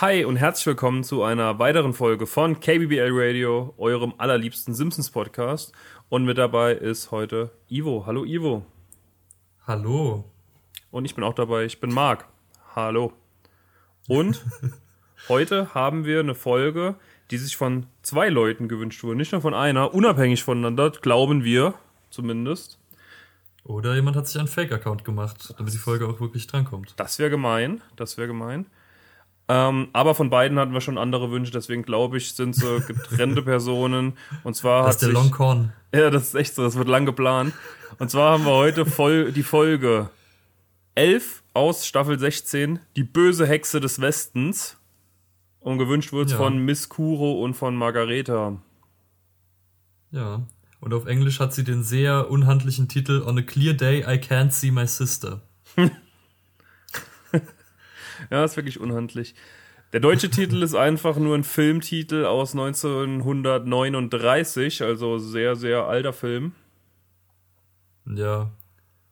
Hi und herzlich willkommen zu einer weiteren Folge von KBBL Radio, eurem allerliebsten Simpsons Podcast. Und mit dabei ist heute Ivo. Hallo Ivo. Hallo. Und ich bin auch dabei, ich bin Marc. Hallo. Und heute haben wir eine Folge, die sich von zwei Leuten gewünscht wurde, nicht nur von einer, unabhängig voneinander, glauben wir zumindest. Oder jemand hat sich einen Fake-Account gemacht, damit die Folge auch wirklich drankommt. Das wäre gemein, das wäre gemein. Ähm, aber von beiden hatten wir schon andere Wünsche, deswegen glaube ich, sind so getrennte Personen. Und zwar das hat ist der sich, Longcorn. Ja, das ist echt so, das wird lang geplant. Und zwar haben wir heute voll die Folge 11 aus Staffel 16, die böse Hexe des Westens. Und gewünscht es Ja. von Miss Kuro und von Margareta. Ja. Und auf Englisch hat sie den sehr unhandlichen Titel On a clear day I can't see my sister. Ja, ist wirklich unhandlich. Der deutsche Titel ist einfach nur ein Filmtitel aus 1939, also sehr, sehr alter Film. Ja.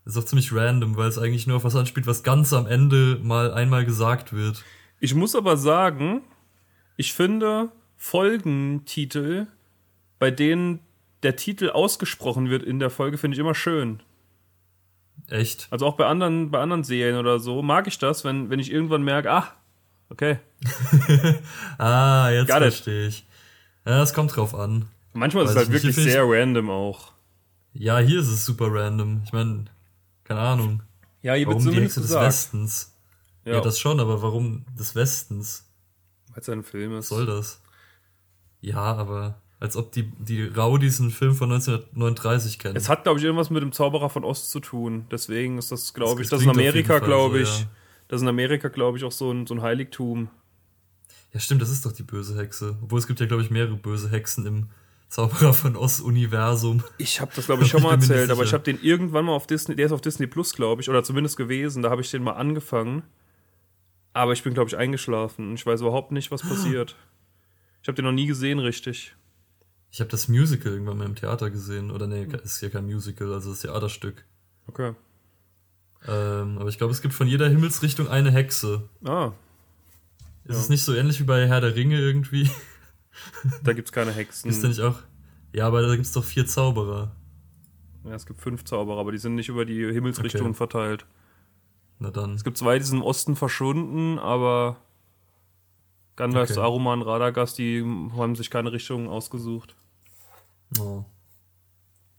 Ist auch ziemlich random, weil es eigentlich nur auf was anspielt, was ganz am Ende mal einmal gesagt wird. Ich muss aber sagen, ich finde Folgentitel, bei denen der Titel ausgesprochen wird in der Folge, finde ich immer schön. Echt. Also auch bei anderen, bei anderen Serien oder so mag ich das, wenn, wenn ich irgendwann merke, ach, okay. Ah, jetzt Got verstehe ich. Ja, es kommt drauf an. Manchmal ist es Weiß halt ich wirklich sehr random auch. Ja, hier ist es super random. Ich meine, keine Ahnung. Ja, hier Warum die Hexe des. Westens? Ja. Ja, das schon, aber warum des Westens? weil es ein Film ist. Was soll das? Ja, aber als ob die, die Raudis einen Film von 1939 kennen. Es hat, glaube ich, irgendwas mit dem Zauberer von Ost zu tun. Deswegen ist das, glaube ich, Das in Amerika, glaube so, ich, ja. das ist in Amerika, glaube ich, auch so ein, so ein Heiligtum. ja, stimmt, das ist doch die böse Hexe. Obwohl es gibt ja, glaube ich, mehrere böse Hexen im Zauberer von Ost-Universum. Ich habe das, glaube ich, schon mal erzählt, aber ich habe den irgendwann mal auf Disney, der ist auf Disney Plus, glaube ich, oder zumindest gewesen, da habe ich den mal angefangen. Aber ich bin, glaube ich, eingeschlafen und ich weiß überhaupt nicht, was passiert. Ich habe den noch nie gesehen, richtig. Ich habe das Musical irgendwann mal im Theater gesehen. Oder nee, ist ja kein Musical, also das Theaterstück. Okay. Ähm, aber ich glaube, es gibt von jeder Himmelsrichtung eine Hexe. Ah, Ist Ja. es nicht so ähnlich wie bei Herr der Ringe irgendwie? da gibt's keine Hexen. Ist da nicht auch. Ja, aber da gibt's doch vier Zauberer. Ja, es gibt fünf Zauberer, aber die sind nicht über die Himmelsrichtungen Okay. verteilt. Na dann. Es gibt zwei, die sind im Osten verschwunden, aber Gandalf, Okay. Saruman, Radagast, die haben sich keine Richtung ausgesucht. Oh.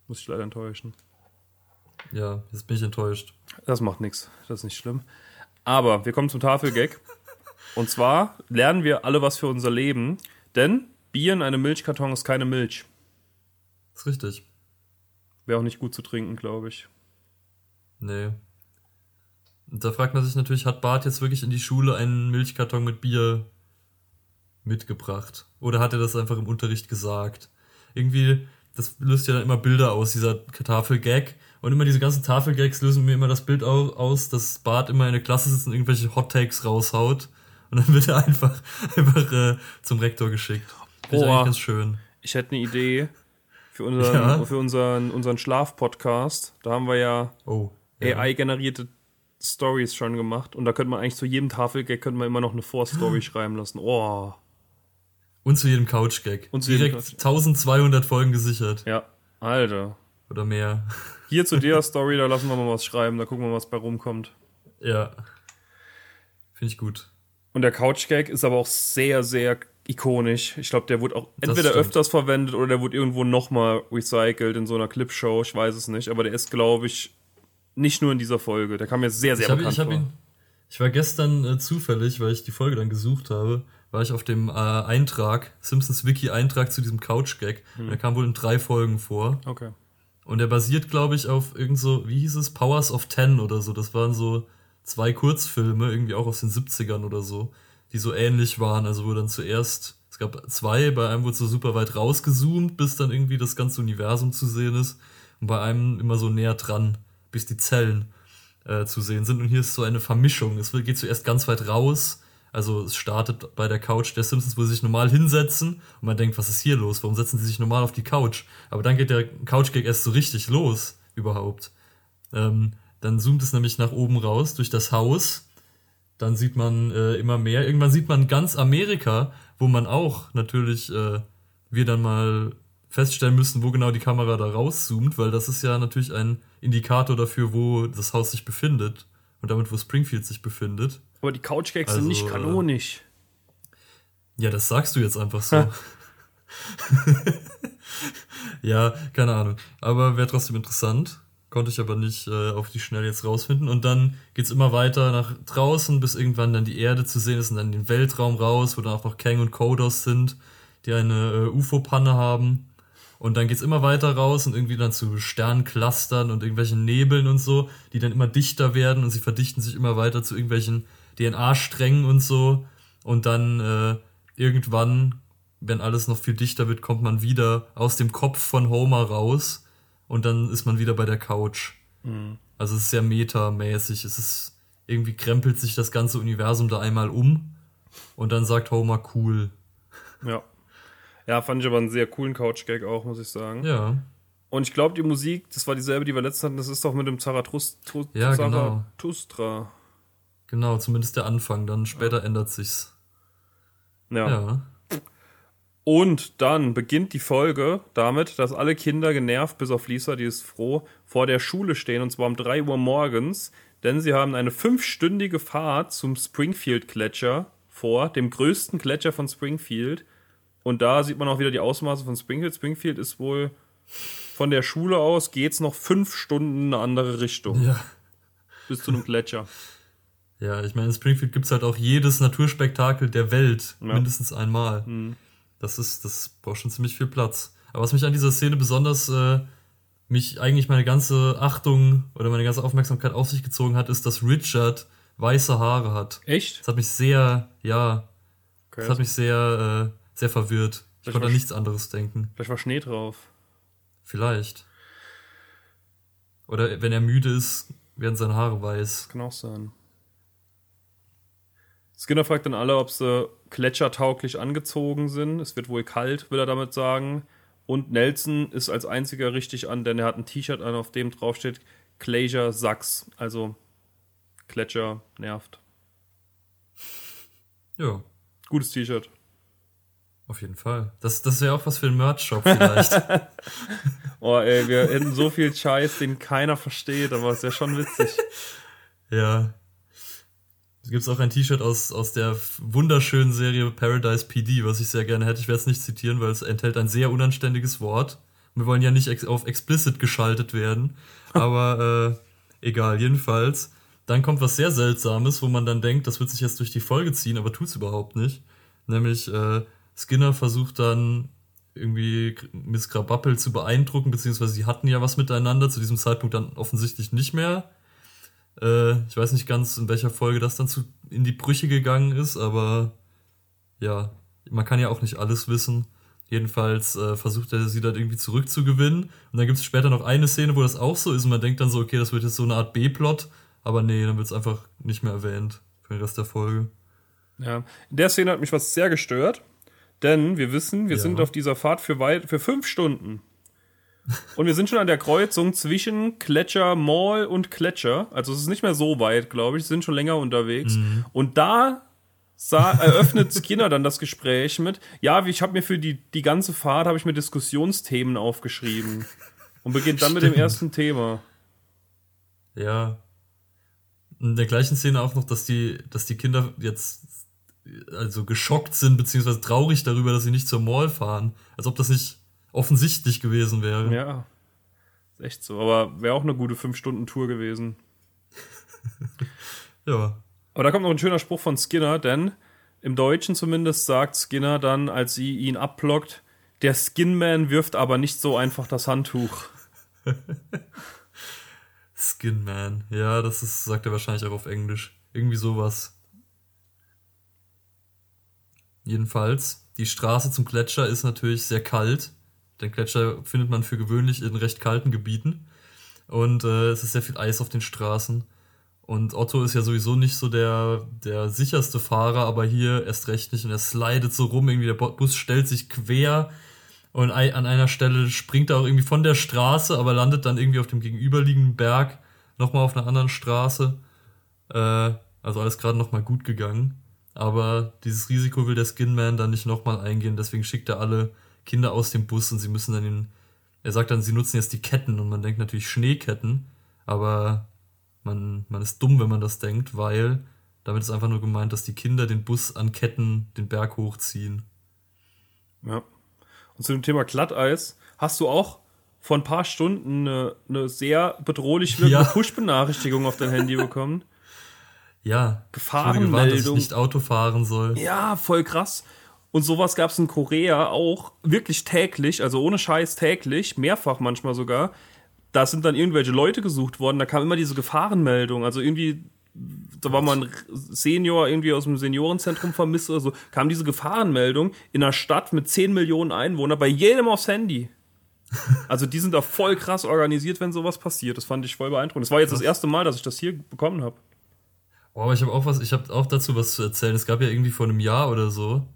Muss ich leider enttäuschen. Ja, jetzt bin ich enttäuscht. Das macht nichts, das ist nicht schlimm. Aber wir kommen zum Tafelgag. Und zwar lernen wir alle was für unser Leben, denn Bier in einem Milchkarton ist keine Milch. Ist richtig. Wäre auch nicht gut zu trinken, glaube ich. Nee. Und da fragt man sich natürlich, hat Bart jetzt wirklich in die Schule einen Milchkarton mit Bier mitgebracht? Oder hat er das einfach im Unterricht gesagt? Irgendwie, das löst ja dann immer Bilder aus, dieser Tafelgag. Und immer diese ganzen Tafelgags lösen mir immer das Bild au- aus, dass Bart immer in der Klasse sitzt und irgendwelche Hot Takes raushaut. Und dann wird er einfach, einfach äh, zum Rektor geschickt. Finde ich eigentlich ganz schön. Ich hätte eine Idee für unseren, Ja. für unseren, unseren Schlaf-Podcast. Da haben wir ja Oh. Ja. AI-generierte Stories schon gemacht. Und da könnte man eigentlich zu jedem Tafelgag könnte man immer noch eine Vorstory schreiben lassen. Oh. Und zu jedem Couch-Gag. Und zu jedem Direkt Couch- 1200 Folgen gesichert. Ja, Alter. Oder mehr. Hier zu der Story, da lassen wir mal was schreiben, da gucken wir, was bei rumkommt. Ja. Finde ich gut. Und der Couch-Gag ist aber auch sehr, sehr ikonisch. Ich glaube, der wurde auch entweder öfters verwendet oder der wurde irgendwo nochmal recycelt in so einer Clipshow. Ich weiß es nicht. Aber der ist, glaube ich, nicht nur in dieser Folge. Der kam mir sehr, sehr ich, hab, bekannt ich, hab vor. ihn, ich war gestern äh, zufällig, weil ich die Folge dann gesucht habe, war ich auf dem äh, Eintrag, Simpsons Wiki Eintrag zu diesem Couch-Gag. Hm. Der kam wohl in drei Folgen vor. Okay. Und der basiert, glaube ich, auf irgend so, wie hieß es, Powers of Ten oder so. Das waren so zwei Kurzfilme, irgendwie auch aus den 70ern oder so, die so ähnlich waren. Also wo dann zuerst, es gab zwei, bei einem wurde so super weit rausgezoomt, bis dann irgendwie das ganze Universum zu sehen ist. Und bei einem immer so näher dran, bis die Zellen äh, zu sehen sind. Und hier ist so eine Vermischung. Es geht zuerst ganz weit raus. Also es startet bei der Couch der Simpsons, wo sie sich normal hinsetzen und man denkt, was ist hier los? Warum setzen sie sich normal auf die Couch? Aber dann geht der Couch-Gag erst so richtig los überhaupt. Ähm, dann zoomt es nämlich nach oben raus durch das Haus dann sieht man äh, immer mehr. Irgendwann sieht man ganz Amerika, wo man auch natürlich äh, wir dann mal feststellen müssen, wo genau die Kamera da rauszoomt, weil das ist ja natürlich ein Indikator dafür, wo das Haus sich befindet und damit, wo Springfield sich befindet. Aber die Couchgags also, sind nicht kanonisch. Äh, ja, das sagst du jetzt einfach so. ja, keine Ahnung. Aber wäre trotzdem interessant. Konnte ich aber nicht äh, auf die Schnelle jetzt rausfinden. Und dann geht's immer weiter nach draußen, bis irgendwann dann die Erde zu sehen ist und dann den Weltraum raus, wo dann auch noch Kang und Kodos sind, die eine äh, UFO-Panne haben. Und dann geht's immer weiter raus und irgendwie dann zu Sternclustern und irgendwelchen Nebeln und so, die dann immer dichter werden und sie verdichten sich immer weiter zu irgendwelchen DNA-Strängen und so. Und dann äh, irgendwann, wenn alles noch viel dichter wird, kommt man wieder aus dem Kopf von Homer raus und dann ist man wieder bei der Couch. Mhm. Also es ist sehr metamäßig. Es ist irgendwie krempelt sich das ganze Universum da einmal um und dann sagt Homer cool. Ja. Ja, fand ich aber einen sehr coolen Couch-Gag auch, muss ich sagen. Ja. Und ich glaube, die Musik, das war dieselbe, die wir letztens hatten, das ist doch mit dem Zarathustra. Ja, genau. Genau, zumindest der Anfang, dann später ja. ändert sich's. Ja. ja. Und dann beginnt die Folge damit, dass alle Kinder genervt, bis auf Lisa, die ist froh, vor der Schule stehen, und zwar um 3 Uhr morgens, denn sie haben eine fünfstündige Fahrt zum Springfield-Gletscher vor, dem größten Gletscher von Springfield. Und da sieht man auch wieder die Ausmaße von Springfield. Springfield ist wohl von der Schule aus geht's noch fünf Stunden in eine andere Richtung. Ja. Bis zu einem Gletscher. Ja, ich meine, in Springfield gibt's halt auch jedes Naturspektakel der Welt ja. mindestens einmal. Mhm. Das ist, das braucht schon ziemlich viel Platz. Aber was mich an dieser Szene besonders, äh, mich eigentlich meine ganze Achtung oder meine ganze Aufmerksamkeit auf sich gezogen hat, ist, dass Richard weiße Haare hat. Echt? Das hat mich sehr, ja, okay. das hat mich sehr, äh, sehr verwirrt. Ich konnte an nichts anderes denken. Vielleicht war Schnee drauf. Vielleicht. Oder wenn er müde ist, werden seine Haare weiß. Das kann auch sein. Skinner fragt dann alle, ob sie gletschertauglich angezogen sind. Es wird wohl kalt, will er damit sagen. Und Nelson ist als einziger richtig an, denn er hat ein T-Shirt an, auf dem draufsteht Glacier Sachs. Also Gletscher nervt. Ja. Gutes T-Shirt. Auf jeden Fall. Das, das wäre auch was für einen Merch-Shop vielleicht. oh, ey, wir hätten so viel Scheiß, den keiner versteht, aber es ist ja schon witzig. Ja. Es gibt auch ein T-Shirt aus, aus der wunderschönen Serie Paradise PD, was ich sehr gerne hätte. Ich werde es nicht zitieren, weil es enthält ein sehr unanständiges Wort. Wir wollen ja nicht ex auf explicit geschaltet werden. Aber äh, egal, jedenfalls. Dann kommt was sehr Seltsames, wo man dann denkt, das wird sich jetzt durch die Folge ziehen, aber tut's überhaupt nicht. Nämlich, äh, Skinner versucht dann irgendwie Miss Krabappel zu beeindrucken, beziehungsweise sie hatten ja was miteinander, zu diesem Zeitpunkt dann offensichtlich nicht mehr. Äh, ich weiß nicht ganz, in welcher Folge das dann zu, in die Brüche gegangen ist, aber ja, man kann ja auch nicht alles wissen. Jedenfalls äh, versucht er sie dann irgendwie zurückzugewinnen. Und dann gibt es später noch eine Szene, wo das auch so ist und man denkt dann so, okay, das wird jetzt so eine Art B-Plot, aber nee, dann wird es einfach nicht mehr erwähnt für den Rest der Folge. Ja, in der Szene hat mich was sehr gestört. Denn wir wissen, wir ja. sind auf dieser Fahrt für, weit, für fünf Stunden. Und wir sind schon an der Kreuzung zwischen Gletscher Mall und Gletscher. Also es ist nicht mehr so weit, glaube ich. Sie sind schon länger unterwegs. Mhm. Und da sah, eröffnet Skinner dann das Gespräch mit, ja, ich habe mir für die, die ganze Fahrt habe ich mir Diskussionsthemen aufgeschrieben. Und beginnt dann Stimmt. mit dem ersten Thema. Ja. In der gleichen Szene auch noch, dass die, dass die Kinder jetzt also geschockt sind, beziehungsweise traurig darüber, dass sie nicht zur Mall fahren. Als ob das nicht offensichtlich gewesen wäre. Ja. Ist echt so. Aber wäre auch eine gute 5-Stunden-Tour gewesen. ja. Aber da kommt noch ein schöner Spruch von Skinner, denn im Deutschen zumindest sagt Skinner dann, als sie ihn abblockt, der Skinman wirft aber nicht so einfach das Handtuch. Skinman, ja, das ist, sagt er wahrscheinlich auch auf Englisch. Irgendwie sowas. Jedenfalls, die Straße zum Gletscher ist natürlich sehr kalt. Den Gletscher findet man für gewöhnlich in recht kalten Gebieten. Und äh, es ist sehr viel Eis auf den Straßen. Und Otto ist ja sowieso nicht so der, der sicherste Fahrer, aber hier erst recht nicht. Und er slidet so rum, irgendwie der Bus stellt sich quer und an einer Stelle springt er auch irgendwie von der Straße, aber landet dann irgendwie auf dem gegenüberliegenden Berg, nochmal auf einer anderen Straße. Äh, Also alles gerade nochmal gut gegangen. Aber dieses Risiko will der Skinman dann nicht nochmal eingehen. Deswegen schickt er alle Kinder aus dem Bus und sie müssen dann den. Er sagt dann, sie nutzen jetzt die Ketten und man denkt natürlich Schneeketten. Aber man, man ist dumm, wenn man das denkt, weil damit ist einfach nur gemeint, dass die Kinder den Bus an Ketten den Berg hochziehen. Ja. Und zu dem Thema Glatteis hast du auch vor ein paar Stunden eine, eine sehr bedrohlich wirkende Ja. Push-Benachrichtigung auf dein Handy bekommen. Ja. Gefahrenmeldung. Ich gewarnt, dass ich nicht Auto fahren soll. Ja, voll krass. Und sowas gab es in Korea auch wirklich täglich, also ohne Scheiß täglich, mehrfach manchmal sogar. Da sind dann irgendwelche Leute gesucht worden, da kam immer diese Gefahrenmeldung. Also irgendwie, da war mal ein Senior irgendwie aus dem Seniorenzentrum vermisst oder so, kam diese Gefahrenmeldung in einer Stadt mit 10 Millionen Einwohnern bei jedem aufs Handy. Also die sind da voll krass organisiert, wenn sowas passiert. Das fand ich voll beeindruckend. Das war jetzt das erste Mal, dass ich das hier bekommen habe. Oh, aber ich habe auch was, ich habe auch dazu was zu erzählen. Es gab ja irgendwie vor einem Jahr oder so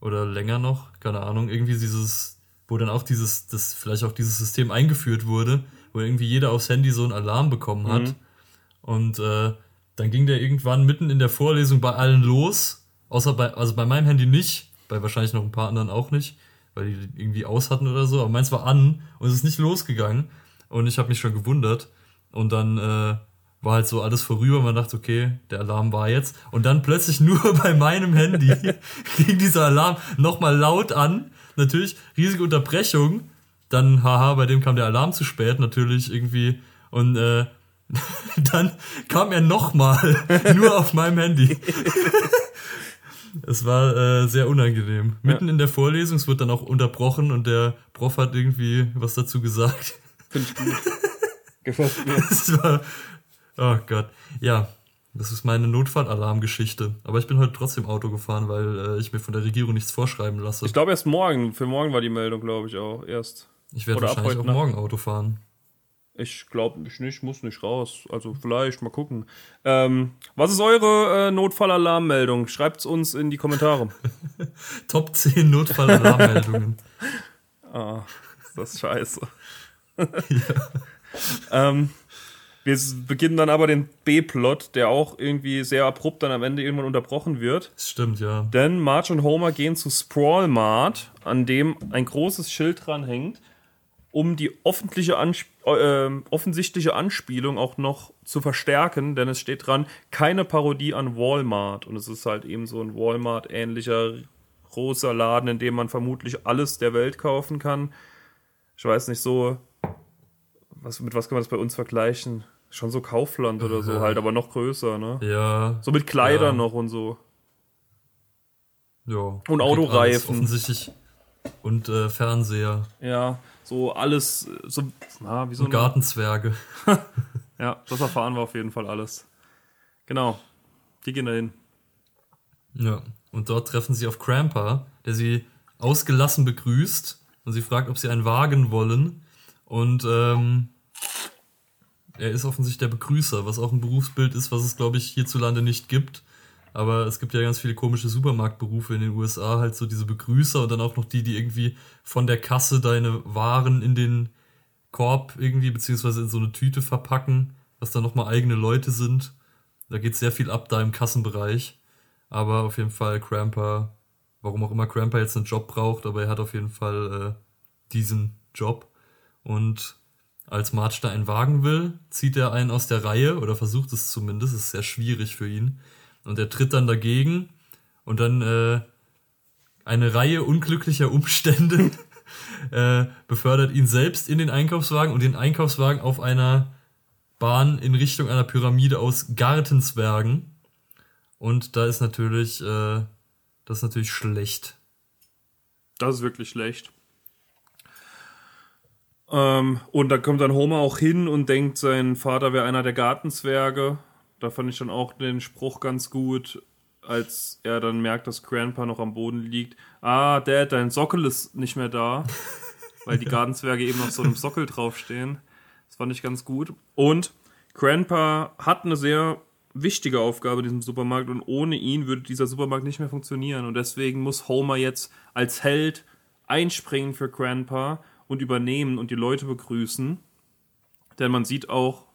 oder länger noch, keine Ahnung, irgendwie dieses, wo dann auch dieses, das vielleicht auch dieses System eingeführt wurde, wo irgendwie jeder aufs Handy so einen Alarm bekommen hat. Und äh, dann ging der irgendwann mitten in der Vorlesung bei allen los, außer bei, also bei meinem Handy nicht, bei wahrscheinlich noch ein paar anderen auch nicht, weil die irgendwie aus hatten oder so, aber meins war an und es ist nicht losgegangen. Und ich habe mich schon gewundert. Und dann äh, war halt so alles vorüber. Man dachte, okay, der Alarm war jetzt. Und dann plötzlich nur bei meinem Handy ging dieser Alarm nochmal laut an. Natürlich, riesige Unterbrechung. Dann, haha, bei dem kam der Alarm zu spät, natürlich irgendwie. Und äh, dann kam er nochmal, nur auf meinem Handy. Es war äh, sehr unangenehm. Mitten in der Vorlesung, es wird dann auch unterbrochen und der Prof hat irgendwie was dazu gesagt. Finde ich gut. Gefällt mir. Das war, oh Gott. Ja, das ist meine Notfallalarmgeschichte. Aber ich bin heute trotzdem Auto gefahren, weil äh, ich mir von der Regierung nichts vorschreiben lasse. Ich glaube erst morgen. Für morgen war die Meldung, glaube ich, auch. Erst. Ich werde wahrscheinlich heute auch morgen Auto fahren. Ich glaube ich nicht, muss nicht raus. Also vielleicht, mal gucken. Ähm, was ist eure äh, Notfallalarmmeldung? Schreibt's uns in die Kommentare. Top 10 Notfallalarmmeldungen. ah, ist das scheiße. ähm, wir beginnen dann aber den B-Plot, der auch irgendwie sehr abrupt dann am Ende irgendwann unterbrochen wird. Das stimmt, ja. Denn Marge und Homer gehen zu Sprawl Mart, an dem ein großes Schild dran hängt, um die Ansp äh, offensichtliche Anspielung auch noch zu verstärken, denn es steht dran, keine Parodie an Walmart. Und es ist halt eben so ein Walmart-ähnlicher großer Laden, in dem man vermutlich alles der Welt kaufen kann. Ich weiß nicht, so, was, mit was kann man das bei uns vergleichen? Schon so Kaufland oder so halt, aber noch größer, ne? Ja. So mit Kleidern Ja. noch und so. ja. Und Autoreifen. Offensichtlich. Und äh, Fernseher. Ja, so alles, so, na, wie so Und Gartenzwerge. Ja, das erfahren wir auf jeden Fall alles. Genau. Die gehen dahin. Ja. Und dort treffen sie auf Cramper, der sie ausgelassen begrüßt und sie fragt, ob sie einen Wagen wollen. Und ähm, er ist offensichtlich der Begrüßer, was auch ein Berufsbild ist, was es, glaube ich, hierzulande nicht gibt. Aber es gibt ja ganz viele komische Supermarktberufe in den USA, halt so diese Begrüßer und dann auch noch die, die irgendwie von der Kasse deine Waren in den Korb irgendwie, beziehungsweise in so eine Tüte verpacken, was dann nochmal eigene Leute sind. Da geht sehr viel ab da im Kassenbereich. Aber auf jeden Fall Cramper, warum auch immer Cramper jetzt einen Job braucht, aber er hat auf jeden Fall äh, diesen Job. Und als Marge da einen Wagen will, zieht er einen aus der Reihe oder versucht es zumindest. Es ist sehr schwierig für ihn. Und er tritt dann dagegen und dann äh, eine Reihe unglücklicher Umstände äh, befördert ihn selbst in den Einkaufswagen und den Einkaufswagen auf einer Bahn in Richtung einer Pyramide aus Gartenzwergen. Und da ist natürlich, äh, das ist natürlich schlecht. Das ist wirklich schlecht. Ähm, und da kommt dann Homer auch hin und denkt, sein Vater wäre einer der Gartenzwerge. Da fand ich dann auch den Spruch ganz gut, als er dann merkt, dass Grandpa noch am Boden liegt. Ah, Dad, dein Sockel ist nicht mehr da. weil die Gartenzwerge eben auf so einem Sockel draufstehen. Das fand ich ganz gut. Und Grandpa hat eine sehr wichtige Aufgabe in diesem Supermarkt und ohne ihn würde dieser Supermarkt nicht mehr funktionieren. Und deswegen muss Homer jetzt als Held einspringen für Grandpa und übernehmen und die Leute begrüßen. Denn man sieht auch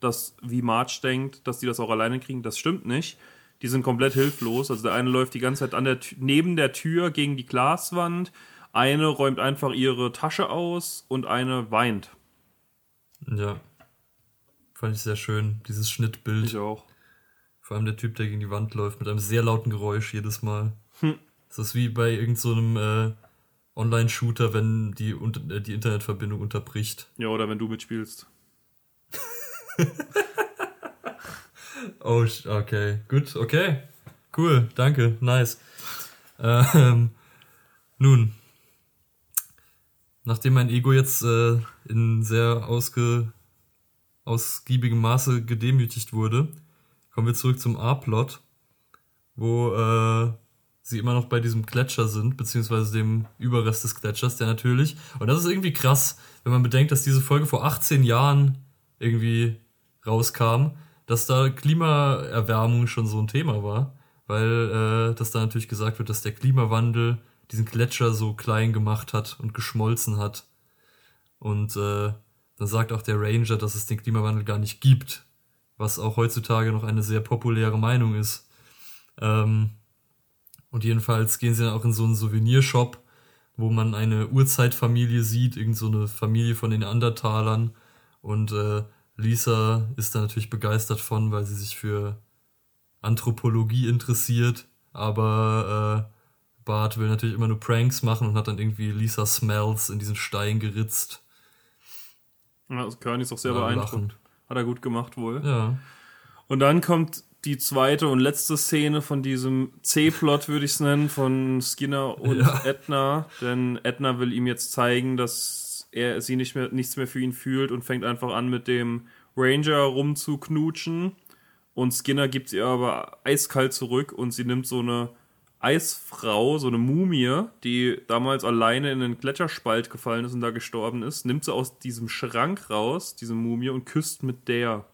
dass, wie Marge denkt, dass die das auch alleine kriegen. Das stimmt nicht. Die sind komplett hilflos. Also der eine läuft die ganze Zeit an der, neben der Tür gegen die Glaswand. Eine räumt einfach ihre Tasche aus und eine weint. Ja. Fand ich sehr schön, dieses Schnittbild. Ich auch. Vor allem der Typ, der gegen die Wand läuft, mit einem sehr lauten Geräusch jedes Mal. Hm. Das ist wie bei irgendeinem so äh, Online-Shooter, wenn die, äh, die Internetverbindung unterbricht. Ja, oder wenn du mitspielst. oh, okay. Gut, okay. Cool, danke, nice. Ähm, nun, nachdem mein Ego jetzt äh, in sehr ausge, ausgiebigem Maße gedemütigt wurde, kommen wir zurück zum A-Plot, wo äh, sie immer noch bei diesem Gletscher sind, beziehungsweise dem Überrest des Gletschers, der natürlich, und das ist irgendwie krass, wenn man bedenkt, dass diese Folge vor 18 Jahren irgendwie rauskam, dass da Klimaerwärmung schon so ein Thema war, weil äh, dass da natürlich gesagt wird, dass der Klimawandel diesen Gletscher so klein gemacht hat und geschmolzen hat. Und äh, dann sagt auch der Ranger, dass es den Klimawandel gar nicht gibt, was auch heutzutage noch eine sehr populäre Meinung ist. Ähm, und jedenfalls gehen sie dann auch in so einen Souvenirshop, wo man eine Urzeitfamilie sieht, irgend so eine Familie von den Andertalern. Und äh, Lisa ist da natürlich begeistert von, weil sie sich für Anthropologie interessiert. Aber äh, Bart will natürlich immer nur Pranks machen und hat dann irgendwie Lisa Smells in diesen Stein geritzt. Ja, also Kearney ist auch sehr ja, beeindruckend. Hat er gut gemacht wohl. Ja. Und dann kommt die zweite und letzte Szene von diesem C-Plot, würde ich es nennen, von Skinner und ja. Edna. Denn Edna will ihm jetzt zeigen, dass er sie nicht mehr, nichts mehr für ihn fühlt und fängt einfach an, mit dem Ranger rumzuknutschen. Und Skinner gibt sie aber eiskalt zurück und sie nimmt so eine Eisfrau, so eine Mumie, die damals alleine in den Gletscherspalt gefallen ist und da gestorben ist, nimmt sie aus diesem Schrank raus, diese Mumie, und küsst mit der.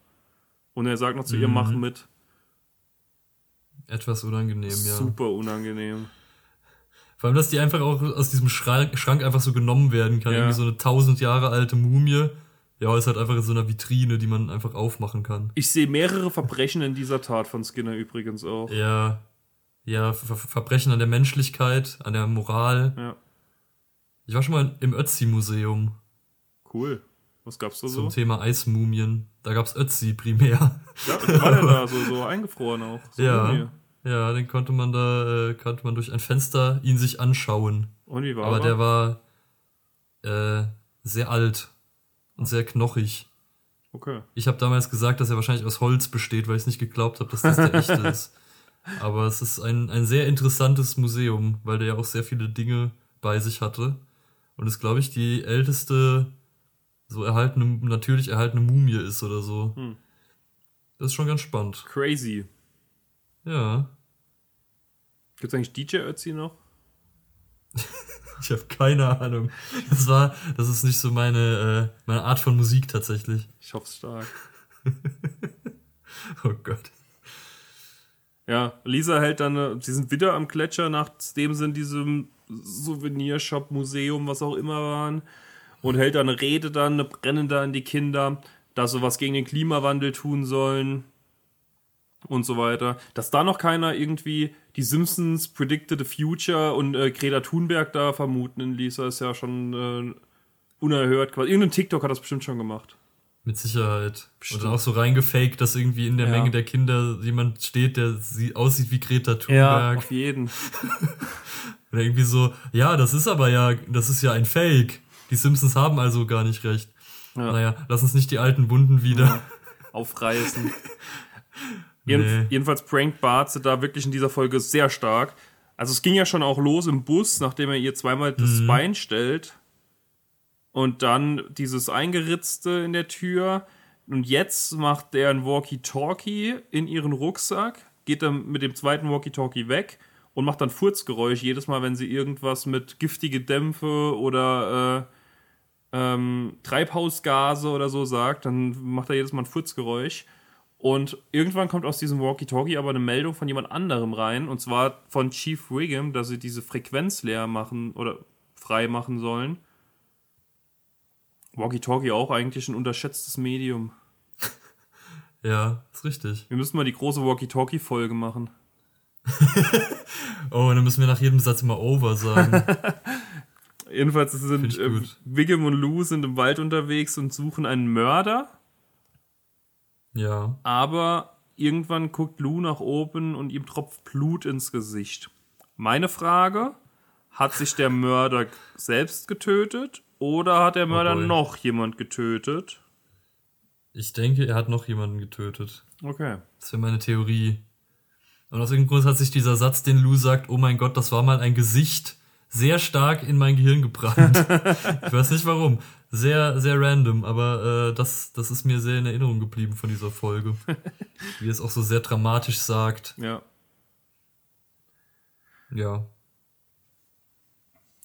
Und er sagt noch zu mhm. ihr, mach mit. Etwas unangenehm, ja. Super unangenehm. Vor allem, dass die einfach auch aus diesem Schrank, einfach so genommen werden kann. Ja. Irgendwie so eine tausend Jahre alte Mumie. Ja, ist halt einfach in so einer Vitrine, die man einfach aufmachen kann. Ich sehe mehrere Verbrechen in dieser Tat von Skinner übrigens auch. Ja, ja, Ver Verbrechen an der Menschlichkeit, an der Moral. Ja. Ich war schon mal im Ötzi-Museum. Cool. Was gab's da so? Zum Thema Eismumien. Da gab's Ötzi primär. Ja, was war denn da? So, so eingefroren auch. So ja. Ja, den konnte man da, äh, konnte man durch ein Fenster ihn sich anschauen. Und wie war Aber er? der war äh, sehr alt und sehr knochig. Okay. Ich habe damals gesagt, dass er wahrscheinlich aus Holz besteht, weil ich nicht geglaubt habe, dass das der echte ist. Aber es ist ein, ein sehr interessantes Museum, weil der ja auch sehr viele Dinge bei sich hatte. Und es, glaube ich, die älteste so erhaltene, natürlich erhaltene Mumie ist oder so. Hm. Das ist schon ganz spannend. Crazy. Ja. Gibt's eigentlich DJ Ötzi noch? ich habe keine Ahnung. Das war, das ist nicht so meine, äh, meine Art von Musik tatsächlich. Ich hoffe stark. oh Gott. Ja, Lisa hält dann, sie sind wieder am Gletscher, nachdem sie in diesem Souvenirshop, Museum, was auch immer waren, und hält dann eine Rede dann, eine brennende an die Kinder, dass sie was gegen den Klimawandel tun sollen und so weiter. Dass da noch keiner irgendwie die Simpsons Predicted the Future und äh, Greta Thunberg da vermuten in Lisa ist ja schon äh, unerhört. Irgendein TikTok hat das bestimmt schon gemacht. Mit Sicherheit. Bestimmt. Und dann auch so reingefaked, dass irgendwie in der ja. Menge der Kinder jemand steht, der sie aussieht wie Greta Thunberg. Ja, auf jeden. Oder irgendwie so, ja, das ist aber ja, das ist ja ein Fake. Die Simpsons haben also gar nicht recht. Ja. Naja, lass uns nicht die alten Wunden wieder ja. aufreißen. nee. Jedenfalls prankt Bart da wirklich in dieser Folge sehr stark. Also es ging ja schon auch los im Bus, nachdem er ihr zweimal das mhm. Bein stellt und dann dieses Eingeritzte in der Tür. Und jetzt macht der ein Walkie-Talkie in ihren Rucksack, geht dann mit dem zweiten Walkie-Talkie weg und macht dann Furzgeräusch jedes Mal, wenn sie irgendwas mit giftige Dämpfe oder äh, ähm, Treibhausgase oder so sagt, dann macht er jedes Mal ein Furzgeräusch. Und irgendwann kommt aus diesem Walkie-Talkie aber eine Meldung von jemand anderem rein, und zwar von Chief Wiggum, dass sie diese Frequenz leer machen oder frei machen sollen. Walkie-Talkie auch eigentlich ein unterschätztes Medium. Ja, ist richtig. Wir müssen mal die große Walkie-Talkie-Folge machen. oh, dann müssen wir nach jedem Satz immer over sagen. Jedenfalls sind äh, Wiggum und Lou sind im Wald unterwegs und suchen einen Mörder. Ja. Aber irgendwann guckt Lou nach oben und ihm tropft Blut ins Gesicht. Meine Frage, hat sich der Mörder selbst getötet oder hat der Mörder oh noch jemand getötet? Ich denke, er hat noch jemanden getötet. Okay. Das wäre meine Theorie. Und aus irgendeinem Grund hat sich dieser Satz, den Lou sagt, oh mein Gott, das war mal ein Gesicht, sehr stark in mein Gehirn gebrannt. ich weiß nicht warum. Sehr, sehr random, aber äh, das, das ist mir sehr in Erinnerung geblieben von dieser Folge. Wie es auch so sehr dramatisch sagt. Ja. Ja.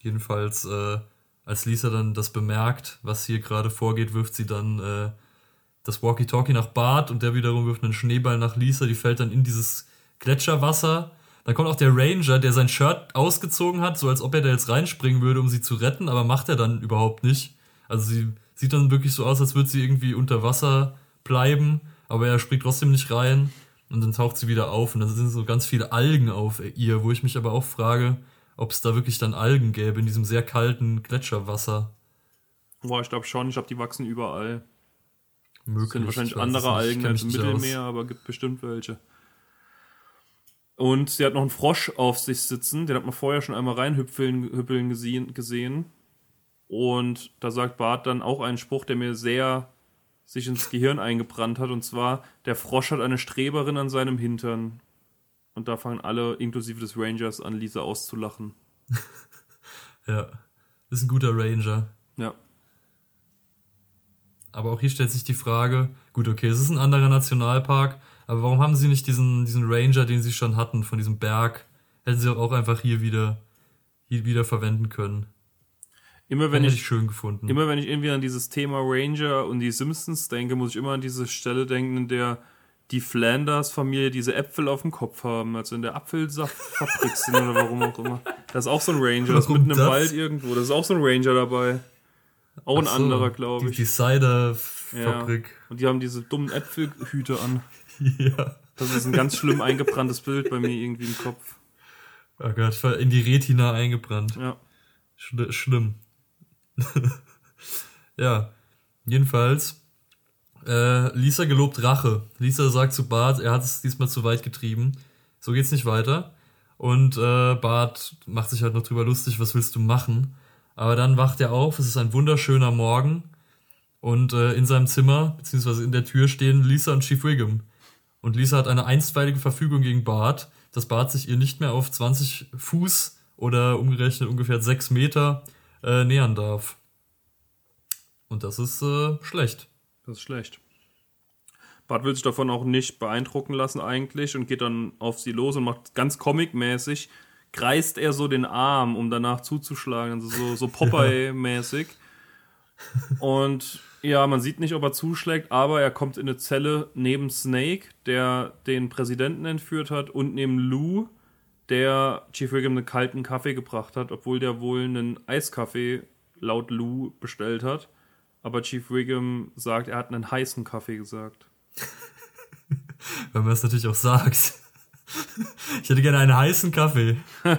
Jedenfalls, äh, als Lisa dann das bemerkt, was hier gerade vorgeht, wirft sie dann äh, das Walkie-Talkie nach Bart und der wiederum wirft einen Schneeball nach Lisa, die fällt dann in dieses Gletscherwasser. Dann kommt auch der Ranger, der sein Shirt ausgezogen hat, so als ob er da jetzt reinspringen würde, um sie zu retten, aber macht er dann überhaupt nicht. Also sie sieht dann wirklich so aus, als würde sie irgendwie unter Wasser bleiben, aber er springt trotzdem nicht rein und dann taucht sie wieder auf und dann sind so ganz viele Algen auf ihr, wo ich mich aber auch frage, ob es da wirklich dann Algen gäbe in diesem sehr kalten Gletscherwasser. Boah, ich glaube schon. Ich glaube, die wachsen überall. Möglich. sind wahrscheinlich andere Algen als im Mittelmeer, aus. aber gibt bestimmt welche. Und sie hat noch einen Frosch auf sich sitzen, den hat man vorher schon einmal reinhüpfeln hüppeln gesehen. Und da sagt Bart dann auch einen Spruch, der mir sehr sich ins Gehirn eingebrannt hat. Und zwar, der Frosch hat eine Streberin an seinem Hintern. Und da fangen alle, inklusive des Rangers, an, Lisa auszulachen. ja, ist ein guter Ranger. Aber auch hier stellt sich die Frage, gut, okay, es ist ein anderer Nationalpark, aber warum haben sie nicht diesen, diesen Ranger, den sie schon hatten, von diesem Berg? Hätten sie auch einfach hier wieder, hier wieder verwenden können. Immer wenn ich, ich schön gefunden. Immer wenn ich irgendwie an dieses Thema Ranger und die Simpsons denke, muss ich immer an diese Stelle denken, in der die Flanders-Familie diese Äpfel auf dem Kopf haben, also in der Apfelsaftfabrik sind oder warum auch immer. Da ist auch so ein Ranger, das ist mitten im Wald irgendwo. Das ist auch so ein Ranger dabei. Auch ein so, anderer, glaube ich. Die, die Cider-Fabrik. Ja. Und die haben diese dummen Äpfelhüte an. ja. Das ist ein ganz schlimm eingebranntes Bild bei mir irgendwie im Kopf. Oh Gott, in die Retina eingebrannt. Ja. Schli schlimm. ja. Jedenfalls äh, Lisa gelobt Rache. Lisa sagt zu Bart, er hat es diesmal zu weit getrieben. So geht's nicht weiter. Und äh, Bart macht sich halt noch drüber lustig, was willst du machen? Aber dann wacht er auf, es ist ein wunderschöner Morgen. Und äh, in seinem Zimmer, beziehungsweise in der Tür, stehen Lisa und Chief Wiggum. Und Lisa hat eine einstweilige Verfügung gegen Bart, dass Bart sich ihr nicht mehr auf 20 Fuß oder umgerechnet ungefähr 6 Meter äh, nähern darf. Und das ist äh, schlecht. Das ist schlecht. Bart will sich davon auch nicht beeindrucken lassen eigentlich und geht dann auf sie los und macht ganz comic-mäßig, kreist er so den Arm, um danach zuzuschlagen, also so, so Popeye-mäßig. und ja, man sieht nicht, ob er zuschlägt, aber er kommt in eine Zelle neben Snake, der den Präsidenten entführt hat, und neben Lou, der Chief Wiggum einen kalten Kaffee gebracht hat, obwohl der wohl einen Eiskaffee laut Lou bestellt hat. Aber Chief Wiggum sagt, er hat einen heißen Kaffee gesagt. Wenn man es natürlich auch sagt. ich hätte gerne einen heißen Kaffee.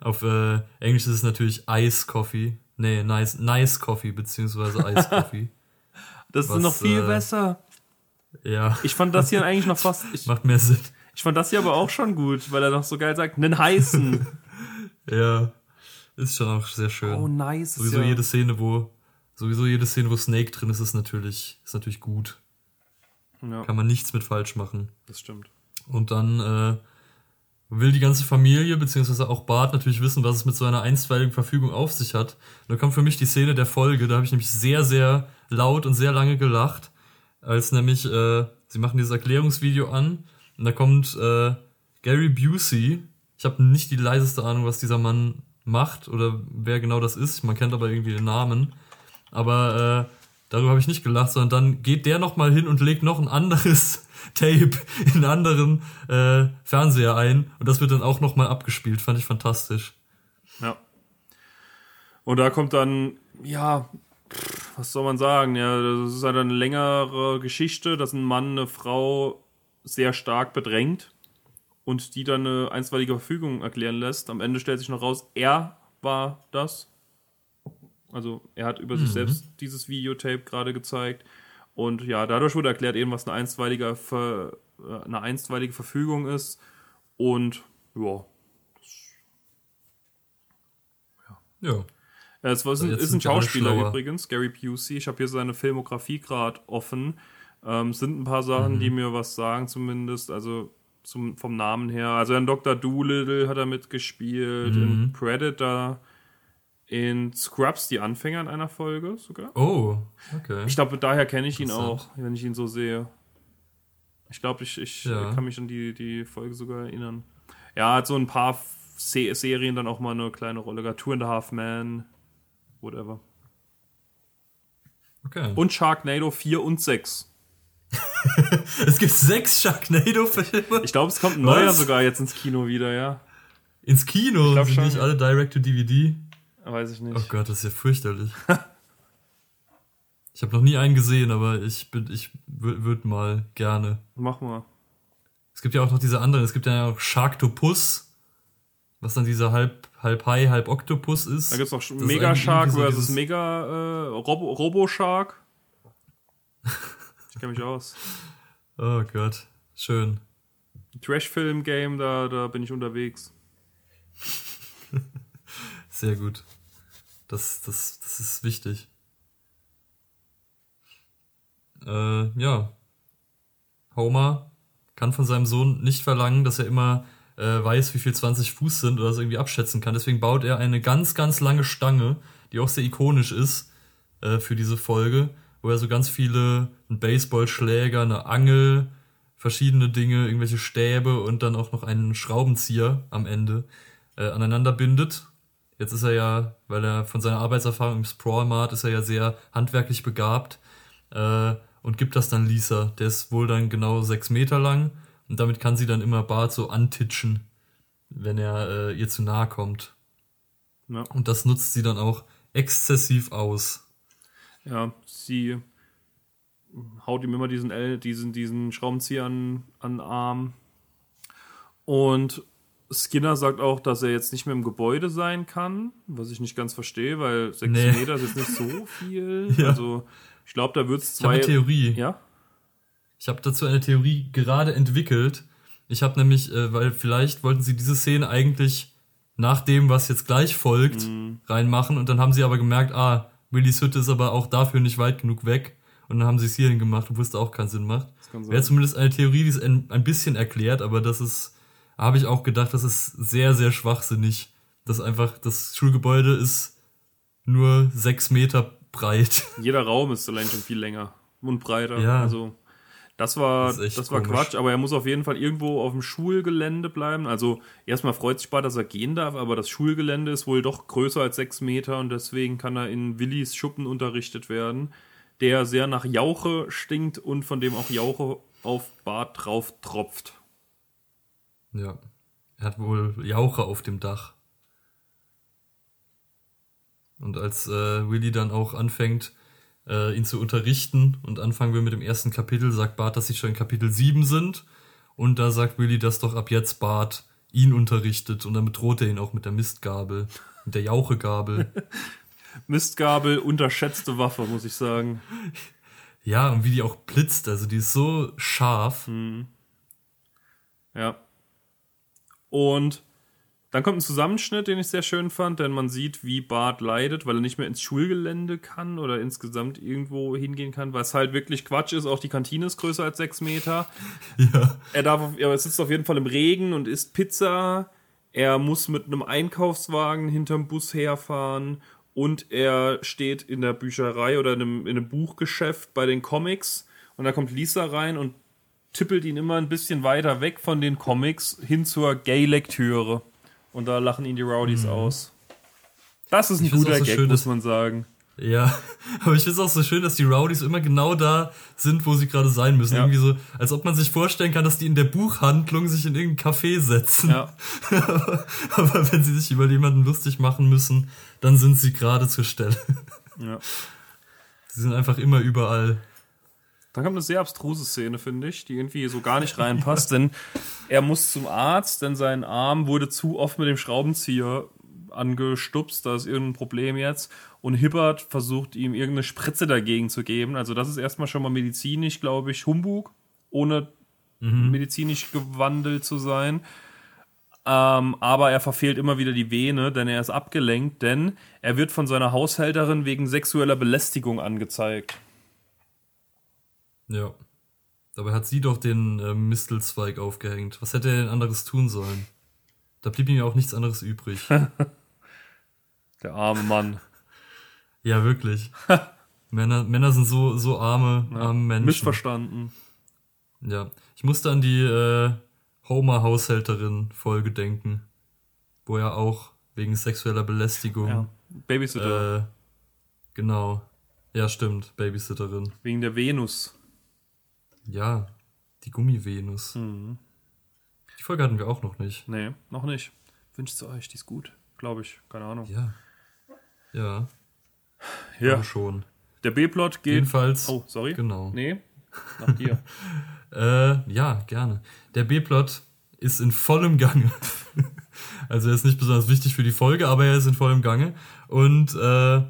Auf äh, Englisch ist es natürlich Ice Coffee. Nee, nice, nice Coffee, beziehungsweise Ice Coffee. das was, ist noch viel äh, besser. Ja. Ich fand das hier eigentlich noch fast. Ich, Macht mehr Sinn. Ich fand das hier aber auch schon gut, weil er noch so geil sagt, einen heißen. ja. Ist schon auch sehr schön. Oh, nice. Sowieso ja. jede Szene, wo Sowieso jede Szene, wo Snake drin ist, ist natürlich, ist natürlich gut. Ja. Kann man nichts mit falsch machen. Das stimmt. Und dann äh, will die ganze Familie, beziehungsweise auch Bart natürlich wissen, was es mit so einer einstweiligen Verfügung auf sich hat. Und da kommt für mich die Szene der Folge, da habe ich nämlich sehr, sehr laut und sehr lange gelacht, als nämlich, äh, sie machen dieses Erklärungsvideo an und da kommt äh, Gary Busey. Ich habe nicht die leiseste Ahnung, was dieser Mann macht oder wer genau das ist. Man kennt aber irgendwie den Namen. Aber äh, darüber habe ich nicht gelacht, sondern dann geht der nochmal hin und legt noch ein anderes Tape in anderen äh, Fernseher ein und das wird dann auch nochmal abgespielt. Fand ich fantastisch. Ja. Und da kommt dann, ja, was soll man sagen? Ja, das ist halt eine längere Geschichte, dass ein Mann eine Frau sehr stark bedrängt und die dann eine einstweilige Verfügung erklären lässt. Am Ende stellt sich noch raus, er war das. Also er hat über mhm. sich selbst dieses Videotape gerade gezeigt. Und ja, dadurch wurde erklärt eben, was eine einstweilige, Ver äh, eine einstweilige Verfügung ist. Und ja. Ja. ja. Es war, ist ein Schauspieler übrigens, Gary Busey. Ich habe hier seine Filmografie gerade offen. Ähm, sind ein paar Sachen, mhm. die mir was sagen, zumindest. Also zum, vom Namen her. Also in Dr. Doolittle hat er mitgespielt, mhm. in Predator, in Scrubs, die Anfänger in einer Folge sogar. Oh, okay. Ich glaube, daher kenne ich ihn auch, wenn ich ihn so sehe. Ich glaube, ich, ich ja. kann mich an die, die Folge sogar erinnern. Ja, hat so ein paar Se Serien dann auch mal eine kleine Rolle gehabt. Two and a Half Man, whatever. Okay. Und Sharknado 4 und 6. es gibt sechs Sharknado-Filme. Ich glaube, es kommt ein neuer sogar jetzt ins Kino wieder, ja. Ins Kino? Ich Sind nicht alle Direct-to-DVD? Weiß ich nicht. Oh Gott, das ist ja fürchterlich. ich habe noch nie einen gesehen, aber ich bin, ich würde mal gerne. Mach mal. Es gibt ja auch noch diese anderen. Es gibt ja auch Sharktopus, was dann dieser halb, halb Hai, halb Oktopus ist. Da gibt es auch Mega Shark so versus Mega äh, Robo, Robo Shark. Ich kenne mich aus. Oh Gott, schön. Trash-Film-Game, da, da bin ich unterwegs. Sehr gut. Das, das, das ist wichtig. Äh, ja. Homer kann von seinem Sohn nicht verlangen, dass er immer äh, weiß, wie viel 20 Fuß sind oder das irgendwie abschätzen kann. Deswegen baut er eine ganz, ganz lange Stange, die auch sehr ikonisch ist äh, für diese Folge wo er so ganz viele, ein Baseballschläger, eine Angel, verschiedene Dinge, irgendwelche Stäbe und dann auch noch einen Schraubenzieher am Ende äh, aneinander bindet. Jetzt ist er ja, weil er von seiner Arbeitserfahrung im Sprawlmart ist er ja sehr handwerklich begabt äh, und gibt das dann Lisa. Der ist wohl dann genau sechs Meter lang und damit kann sie dann immer Bart so antitschen, wenn er äh, ihr zu nahe kommt. Ja. Und das nutzt sie dann auch exzessiv aus. Ja, sie haut ihm immer diesen, L, diesen, diesen Schraubenzieher an, an den Arm. Und Skinner sagt auch, dass er jetzt nicht mehr im Gebäude sein kann, was ich nicht ganz verstehe, weil sechs nee. Meter ist jetzt nicht so viel. ja. Also ich glaube, da wird es zwei. Ich habe eine Theorie. Ja. Ich habe dazu eine Theorie gerade entwickelt. Ich habe nämlich, äh, weil vielleicht wollten sie diese Szene eigentlich nach dem, was jetzt gleich folgt, mhm. reinmachen und dann haben sie aber gemerkt, ah, Willys Hütte ist aber auch dafür nicht weit genug weg. Und dann haben sie es hierhin gemacht, obwohl es da auch keinen Sinn macht. Wäre zumindest eine Theorie, die es ein, ein bisschen erklärt, aber das ist, habe ich auch gedacht, das ist sehr, sehr schwachsinnig. Das einfach, das Schulgebäude ist nur sechs Meter breit. Jeder Raum ist allein schon viel länger und breiter. Ja. Also das war, das, das war Quatsch, aber er muss auf jeden Fall irgendwo auf dem Schulgelände bleiben. Also erstmal freut sich Bart, dass er gehen darf, aber das Schulgelände ist wohl doch größer als sechs Meter und deswegen kann er in Willis Schuppen unterrichtet werden, der sehr nach Jauche stinkt und von dem auch Jauche auf Bart drauf tropft. Ja, er hat wohl Jauche auf dem Dach. Und als äh, Willy dann auch anfängt, äh, ihn zu unterrichten. Und anfangen wir mit dem ersten Kapitel, sagt Bart, dass sie schon in Kapitel 7 sind. Und da sagt Willy, dass doch ab jetzt Bart ihn unterrichtet. Und damit droht er ihn auch mit der Mistgabel, mit der Jauchegabel. Mistgabel, unterschätzte Waffe, muss ich sagen. Ja, und wie die auch blitzt, also die ist so scharf. Hm. Ja. Und dann kommt ein Zusammenschnitt, den ich sehr schön fand, denn man sieht, wie Bart leidet, weil er nicht mehr ins Schulgelände kann oder insgesamt irgendwo hingehen kann, was halt wirklich Quatsch ist. Auch die Kantine ist größer als sechs Meter. Ja. Er, darf, er sitzt auf jeden Fall im Regen und isst Pizza. Er muss mit einem Einkaufswagen hinterm Bus herfahren und er steht in der Bücherei oder in einem, in einem Buchgeschäft bei den Comics und da kommt Lisa rein und tippelt ihn immer ein bisschen weiter weg von den Comics hin zur Gay-Lektüre. Und da lachen ihn die Rowdies mhm. aus. Das ist ein ich guter so Gag, schön, muss man sagen. Ja, aber ich finde es auch so schön, dass die Rowdies immer genau da sind, wo sie gerade sein müssen. Ja. Irgendwie so, als ob man sich vorstellen kann, dass die in der Buchhandlung sich in irgendein Café setzen. Ja. aber wenn sie sich über jemanden lustig machen müssen, dann sind sie gerade zur Stelle. Ja. Sie sind einfach immer überall. Dann kommt eine sehr abstruse Szene, finde ich, die irgendwie so gar nicht reinpasst, denn er muss zum Arzt, denn sein Arm wurde zu oft mit dem Schraubenzieher angestupst, da ist irgendein Problem jetzt. Und Hibbert versucht ihm irgendeine Spritze dagegen zu geben. Also das ist erstmal schon mal medizinisch, glaube ich, Humbug, ohne mhm. medizinisch gewandelt zu sein. Ähm, aber er verfehlt immer wieder die Vene, denn er ist abgelenkt, denn er wird von seiner Haushälterin wegen sexueller Belästigung angezeigt. Ja. Dabei hat sie doch den äh, Mistelzweig aufgehängt. Was hätte er denn anderes tun sollen? Da blieb ihm ja auch nichts anderes übrig. Der arme Mann. ja, wirklich. Männer, Männer sind so, so arme, ja, arme Menschen. Missverstanden. Ja. Ich musste an die äh, Homer-Haushälterin-Folge denken, wo er auch wegen sexueller Belästigung. Ja. Babysitter. Äh, genau. Ja, stimmt. Babysitterin. Wegen der Venus. Ja, die Gummi-Venus. Mhm. Die Folge hatten wir auch noch nicht. Nee, noch nicht. Wünscht sie euch, die ist gut. Glaube ich. Keine Ahnung. Ja. Ja. Ja. Aber schon. Der B-Plot geht. Jedenfalls. Oh, sorry. Genau. Nee. Nach dir. äh, ja, gerne. Der B-Plot ist in vollem Gange. also er ist nicht besonders wichtig für die Folge, aber er ist in vollem Gange. Und äh,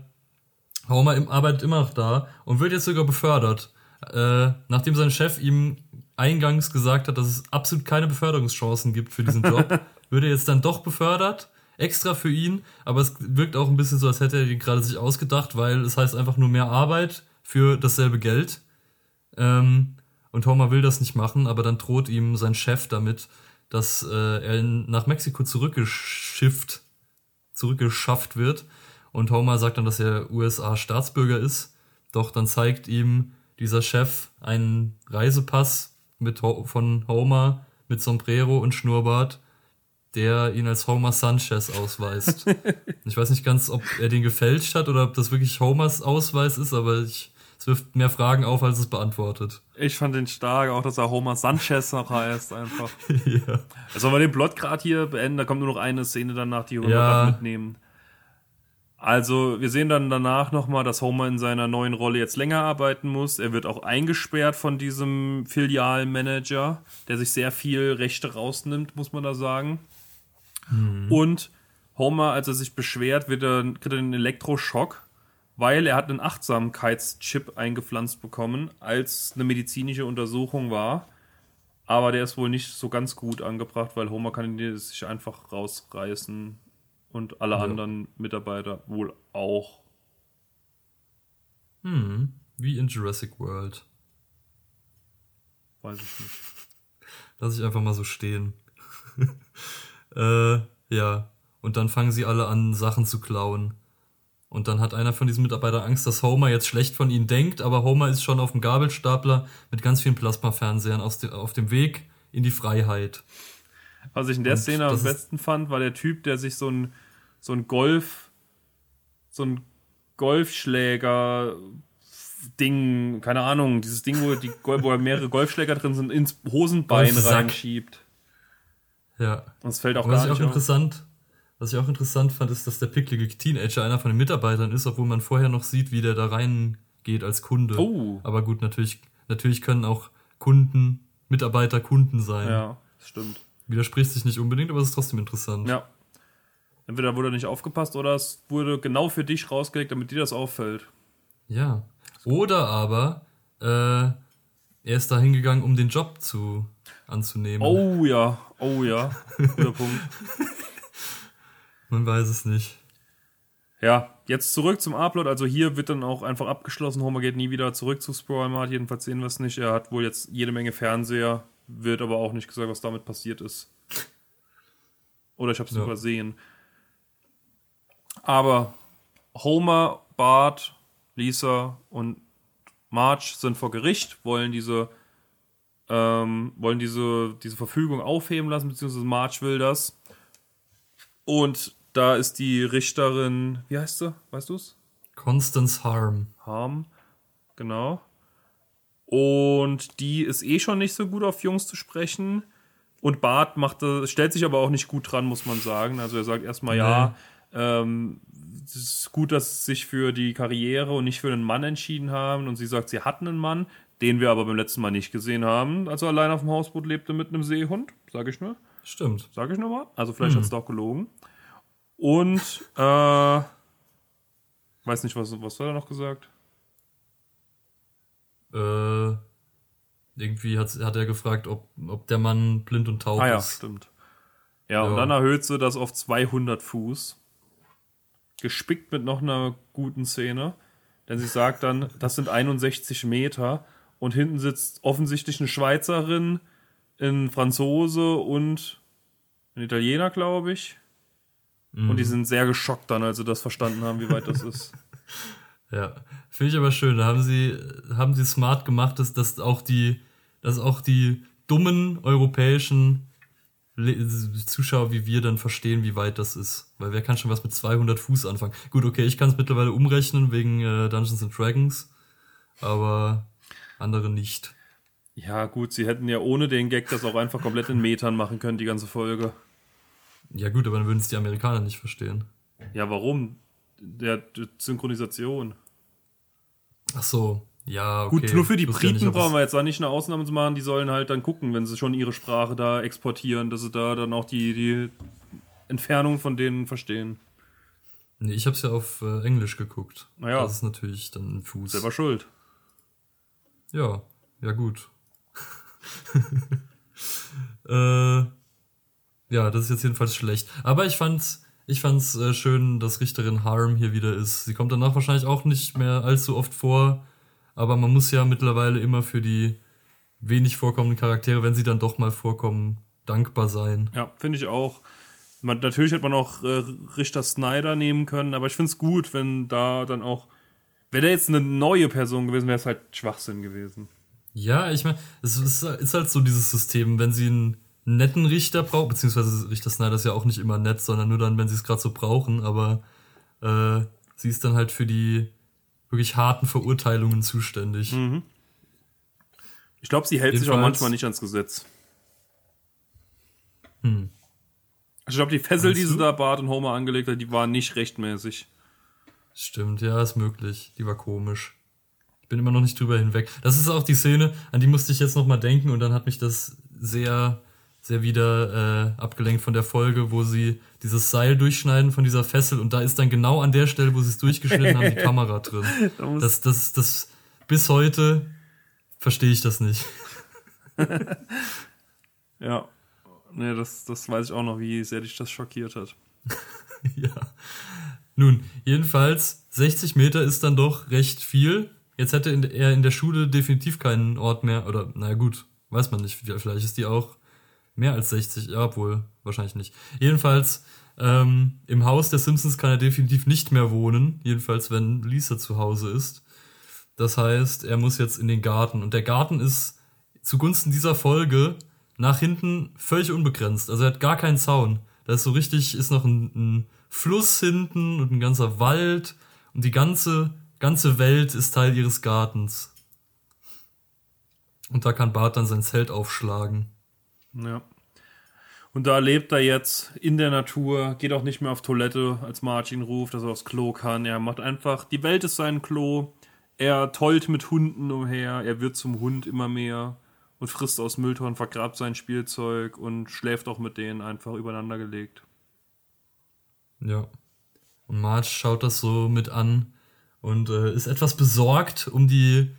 Homer arbeitet immer noch da und wird jetzt sogar befördert. Äh, nachdem sein Chef ihm eingangs gesagt hat, dass es absolut keine Beförderungschancen gibt für diesen Job, wird er jetzt dann doch befördert. Extra für ihn, aber es wirkt auch ein bisschen so, als hätte er ihn gerade sich ausgedacht, weil es heißt einfach nur mehr Arbeit für dasselbe Geld. Ähm, und Homer will das nicht machen, aber dann droht ihm sein Chef damit, dass äh, er nach Mexiko zurückgeschifft, zurückgeschafft wird. Und Homer sagt dann, dass er USA-Staatsbürger ist. Doch dann zeigt ihm dieser Chef einen Reisepass mit, von Homer mit Sombrero und Schnurrbart, der ihn als Homer Sanchez ausweist. ich weiß nicht ganz, ob er den gefälscht hat oder ob das wirklich Homers Ausweis ist, aber ich es wirft mehr Fragen auf, als es beantwortet. Ich fand den stark, auch dass er Homer Sanchez noch heißt, einfach. ja. Also, wenn wir den Plot gerade hier beenden, da kommt nur noch eine Szene danach, die wir ja. mitnehmen. Also, wir sehen dann danach nochmal, dass Homer in seiner neuen Rolle jetzt länger arbeiten muss. Er wird auch eingesperrt von diesem Filialmanager, der sich sehr viel Rechte rausnimmt, muss man da sagen. Mhm. Und Homer, als er sich beschwert, wird er, kriegt er einen Elektroschock weil er hat einen Achtsamkeitschip eingepflanzt bekommen, als eine medizinische Untersuchung war. Aber der ist wohl nicht so ganz gut angebracht, weil Homer kann ihn sich einfach rausreißen und alle ja. anderen Mitarbeiter wohl auch. Hm, wie in Jurassic World. Weiß ich nicht. Lass ich einfach mal so stehen. äh, ja. Und dann fangen sie alle an, Sachen zu klauen. Und dann hat einer von diesen Mitarbeitern Angst, dass Homer jetzt schlecht von ihnen denkt, aber Homer ist schon auf dem Gabelstapler mit ganz vielen Plasmafernsehern auf dem Weg in die Freiheit. Was ich in der Und Szene am besten fand, war der Typ, der sich so ein, so ein Golf, so ein Golfschläger Ding, keine Ahnung, dieses Ding, wo, die, wo mehrere Golfschläger drin sind, ins Hosenbein reinschiebt. Ja. Das fällt auch Aber gar nicht auch interessant, was ich auch interessant fand, ist, dass der picklige Teenager einer von den Mitarbeitern ist, obwohl man vorher noch sieht, wie der da reingeht als Kunde. Oh. Aber gut, natürlich, natürlich können auch Kunden, Mitarbeiter Kunden sein. Ja, das stimmt. Widerspricht sich nicht unbedingt, aber es ist trotzdem interessant. Ja. Entweder wurde nicht aufgepasst oder es wurde genau für dich rausgelegt, damit dir das auffällt. Ja. Oder aber äh, er ist da hingegangen, um den Job zu anzunehmen. Oh ja, oh ja. Guter Punkt. Man weiß es nicht. Ja, jetzt zurück zum Upload. Also hier wird dann auch einfach abgeschlossen. Homer geht nie wieder zurück zu Sproilmart. Jedenfalls sehen wir es nicht. Er hat wohl jetzt jede Menge Fernseher. Wird aber auch nicht gesagt, was damit passiert ist. Oder ich habe es ja. übersehen. Aber Homer, Bart, Lisa und Marge sind vor Gericht, wollen diese ähm, wollen diese, diese Verfügung aufheben lassen, beziehungsweise Marge will das. Und da ist die Richterin, wie heißt sie? Weißt du es? Constance Harm. Harm, genau. Und die ist eh schon nicht so gut auf Jungs zu sprechen. Und Bart macht, stellt sich aber auch nicht gut dran, muss man sagen. Also er sagt erstmal, nee. ja, ähm, es ist gut, dass sie sich für die Karriere und nicht für einen Mann entschieden haben. Und sie sagt, sie hatten einen Mann, den wir aber beim letzten Mal nicht gesehen haben, als er allein auf dem Hausboot lebte mit einem Seehund, sage ich nur. Stimmt. Sage ich nur mal. Also vielleicht hat es doch gelogen. Und, äh, weiß nicht, was, was hat er noch gesagt? Äh, irgendwie hat, hat er gefragt, ob, ob der Mann blind und taub Ah ja, ist. stimmt. Ja, und Ja. dann erhöht sie das auf 200 Fuß. Gespickt mit noch einer guten Szene. Denn sie sagt dann, das sind 61 Meter. Und hinten sitzt offensichtlich eine Schweizerin, ein Franzose und ein Italiener, glaube ich. Und die sind sehr geschockt dann, als sie das verstanden haben, wie weit das ist. Ja, finde ich aber schön. Da haben sie, haben sie smart gemacht, dass, dass auch die, dass auch die dummen europäischen Le Zuschauer wie wir dann verstehen, wie weit das ist. Weil wer kann schon was mit 200 Fuß anfangen? Gut, okay, ich kann es mittlerweile umrechnen wegen äh, Dungeons and Dragons, aber andere nicht. Ja, gut, sie hätten ja ohne den Gag das auch einfach komplett in Metern machen können, die ganze Folge. Ja gut, aber dann würden es die Amerikaner nicht verstehen. Ja, warum? Der, der Synchronisation. Ach so, ja, okay. Gut, nur für die ja Briten nicht, brauchen wir jetzt da nicht eine Ausnahme zu machen. Die sollen halt dann gucken, wenn sie schon ihre Sprache da exportieren, dass sie da dann auch die, die Entfernung von denen verstehen. Nee, ich hab's ja auf äh, Englisch geguckt. Naja. Das ist natürlich dann ein Fuß. Selber schuld. Ja, ja gut. äh, ja, das ist jetzt jedenfalls schlecht. Aber ich fand's, ich fand's äh, schön, dass Richterin Harm hier wieder ist. Sie kommt danach wahrscheinlich auch nicht mehr allzu oft vor, aber man muss ja mittlerweile immer für die wenig vorkommenden Charaktere, wenn sie dann doch mal vorkommen, dankbar sein. Ja, finde ich auch. Man, natürlich hätte man auch äh, Richter Snyder nehmen können, aber ich finde es gut, wenn da dann auch. Wäre da jetzt eine neue Person gewesen, wäre es halt Schwachsinn gewesen. Ja, ich meine, es ist, ist halt so dieses System, wenn sie einen netten Richter braucht, beziehungsweise Richter Snyder ist ja auch nicht immer nett, sondern nur dann, wenn sie es gerade so brauchen, aber äh, sie ist dann halt für die wirklich harten Verurteilungen zuständig. Hm. Ich glaube, sie hält sich auch Jedenfalls- manchmal nicht ans Gesetz. Also ich glaube, die Fessel, Meinst die sie da Bart und Homer angelegt hat, die waren nicht rechtmäßig. Stimmt, ja, ist möglich. Die war komisch. Ich bin immer noch nicht drüber hinweg. Das ist auch die Szene, an die musste ich jetzt nochmal denken und dann hat mich das sehr, sehr wieder äh, abgelenkt von der Folge, wo sie dieses Seil durchschneiden von dieser Fessel und da ist dann genau an der Stelle, wo sie es durchgeschnitten haben, die Kamera drin. Das, das, das, bis heute verstehe ich das nicht. Ja. Nee, das, das weiß ich auch noch, wie sehr dich das schockiert hat. ja. Nun, jedenfalls, 60 Meter ist dann doch recht viel. Jetzt hätte er in der Schule definitiv keinen Ort mehr, oder, na gut, weiß man nicht, vielleicht ist die auch mehr als 60, ja, obwohl, wahrscheinlich nicht. Jedenfalls, ähm, im Haus der Simpsons kann er definitiv nicht mehr wohnen, jedenfalls wenn Lisa zu Hause ist. Das heißt, er muss jetzt in den Garten. Und der Garten ist zugunsten dieser Folge nach hinten völlig unbegrenzt. Also er hat gar keinen Zaun. Da ist so richtig, ist noch ein, ein Fluss hinten und ein ganzer Wald. Und die ganze, ganze Welt ist Teil ihres Gartens. Und da kann Bart dann sein Zelt aufschlagen. Ja. Und da lebt er jetzt in der Natur, geht auch nicht mehr auf Toilette, als Martin ruft, dass er aufs Klo kann. Er macht einfach, die Welt ist sein Klo. Er tollt mit Hunden umher, er wird zum Hund immer mehr und frisst aus Mülltonnen, vergrabt sein Spielzeug und schläft auch mit denen einfach übereinander gelegt. Ja. Und Marge schaut das so mit an und äh, ist etwas besorgt um die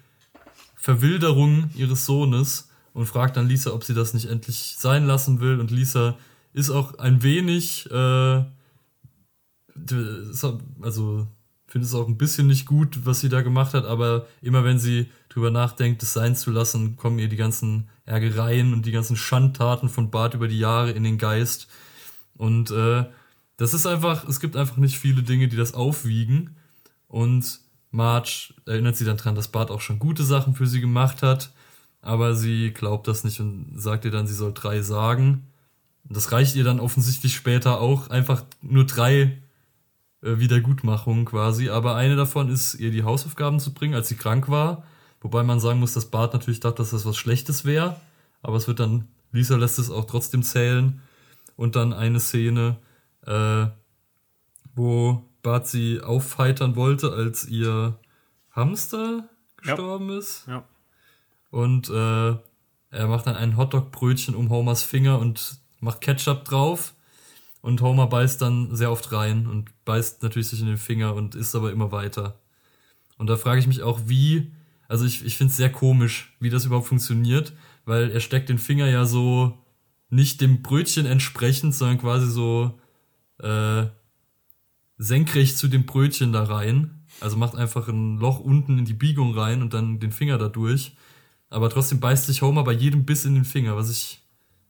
Verwilderung ihres Sohnes und fragt dann Lisa, ob sie das nicht endlich sein lassen will. Und Lisa ist auch ein wenig, äh, also findet es auch ein bisschen nicht gut, was sie da gemacht hat, aber immer wenn sie drüber nachdenkt, es sein zu lassen, kommen ihr die ganzen Ärgereien und die ganzen Schandtaten von Bart über die Jahre in den Geist. Und äh, das ist einfach, es gibt einfach nicht viele Dinge, die das aufwiegen. Und Marge erinnert sie dann dran, dass Bart auch schon gute Sachen für sie gemacht hat, aber sie glaubt das nicht und sagt ihr dann, sie soll drei sagen. Das reicht ihr dann offensichtlich später auch, einfach nur drei äh, Wiedergutmachungen quasi. Aber eine davon ist, ihr die Hausaufgaben zu bringen, als sie krank war. Wobei man sagen muss, dass Bart natürlich dachte, dass das was Schlechtes wäre. Aber es wird dann, Lisa lässt es auch trotzdem zählen. Und dann eine Szene, äh, wo Bart sie aufheitern wollte, als ihr Hamster gestorben ja. ist. Ja. Und äh, er macht dann ein Hotdog-Brötchen um Homers Finger und macht Ketchup drauf. Und Homer beißt dann sehr oft rein und beißt natürlich sich in den Finger und isst aber immer weiter. Und da frage ich mich auch, wie, also ich, ich finde es sehr komisch, wie das überhaupt funktioniert, weil er steckt den Finger ja so nicht dem Brötchen entsprechend, sondern quasi so äh, senkrecht zu dem Brötchen da rein. Also macht einfach ein Loch unten in die Biegung rein und dann den Finger da durch. Aber trotzdem beißt sich Homer bei jedem Biss in den Finger, was ich.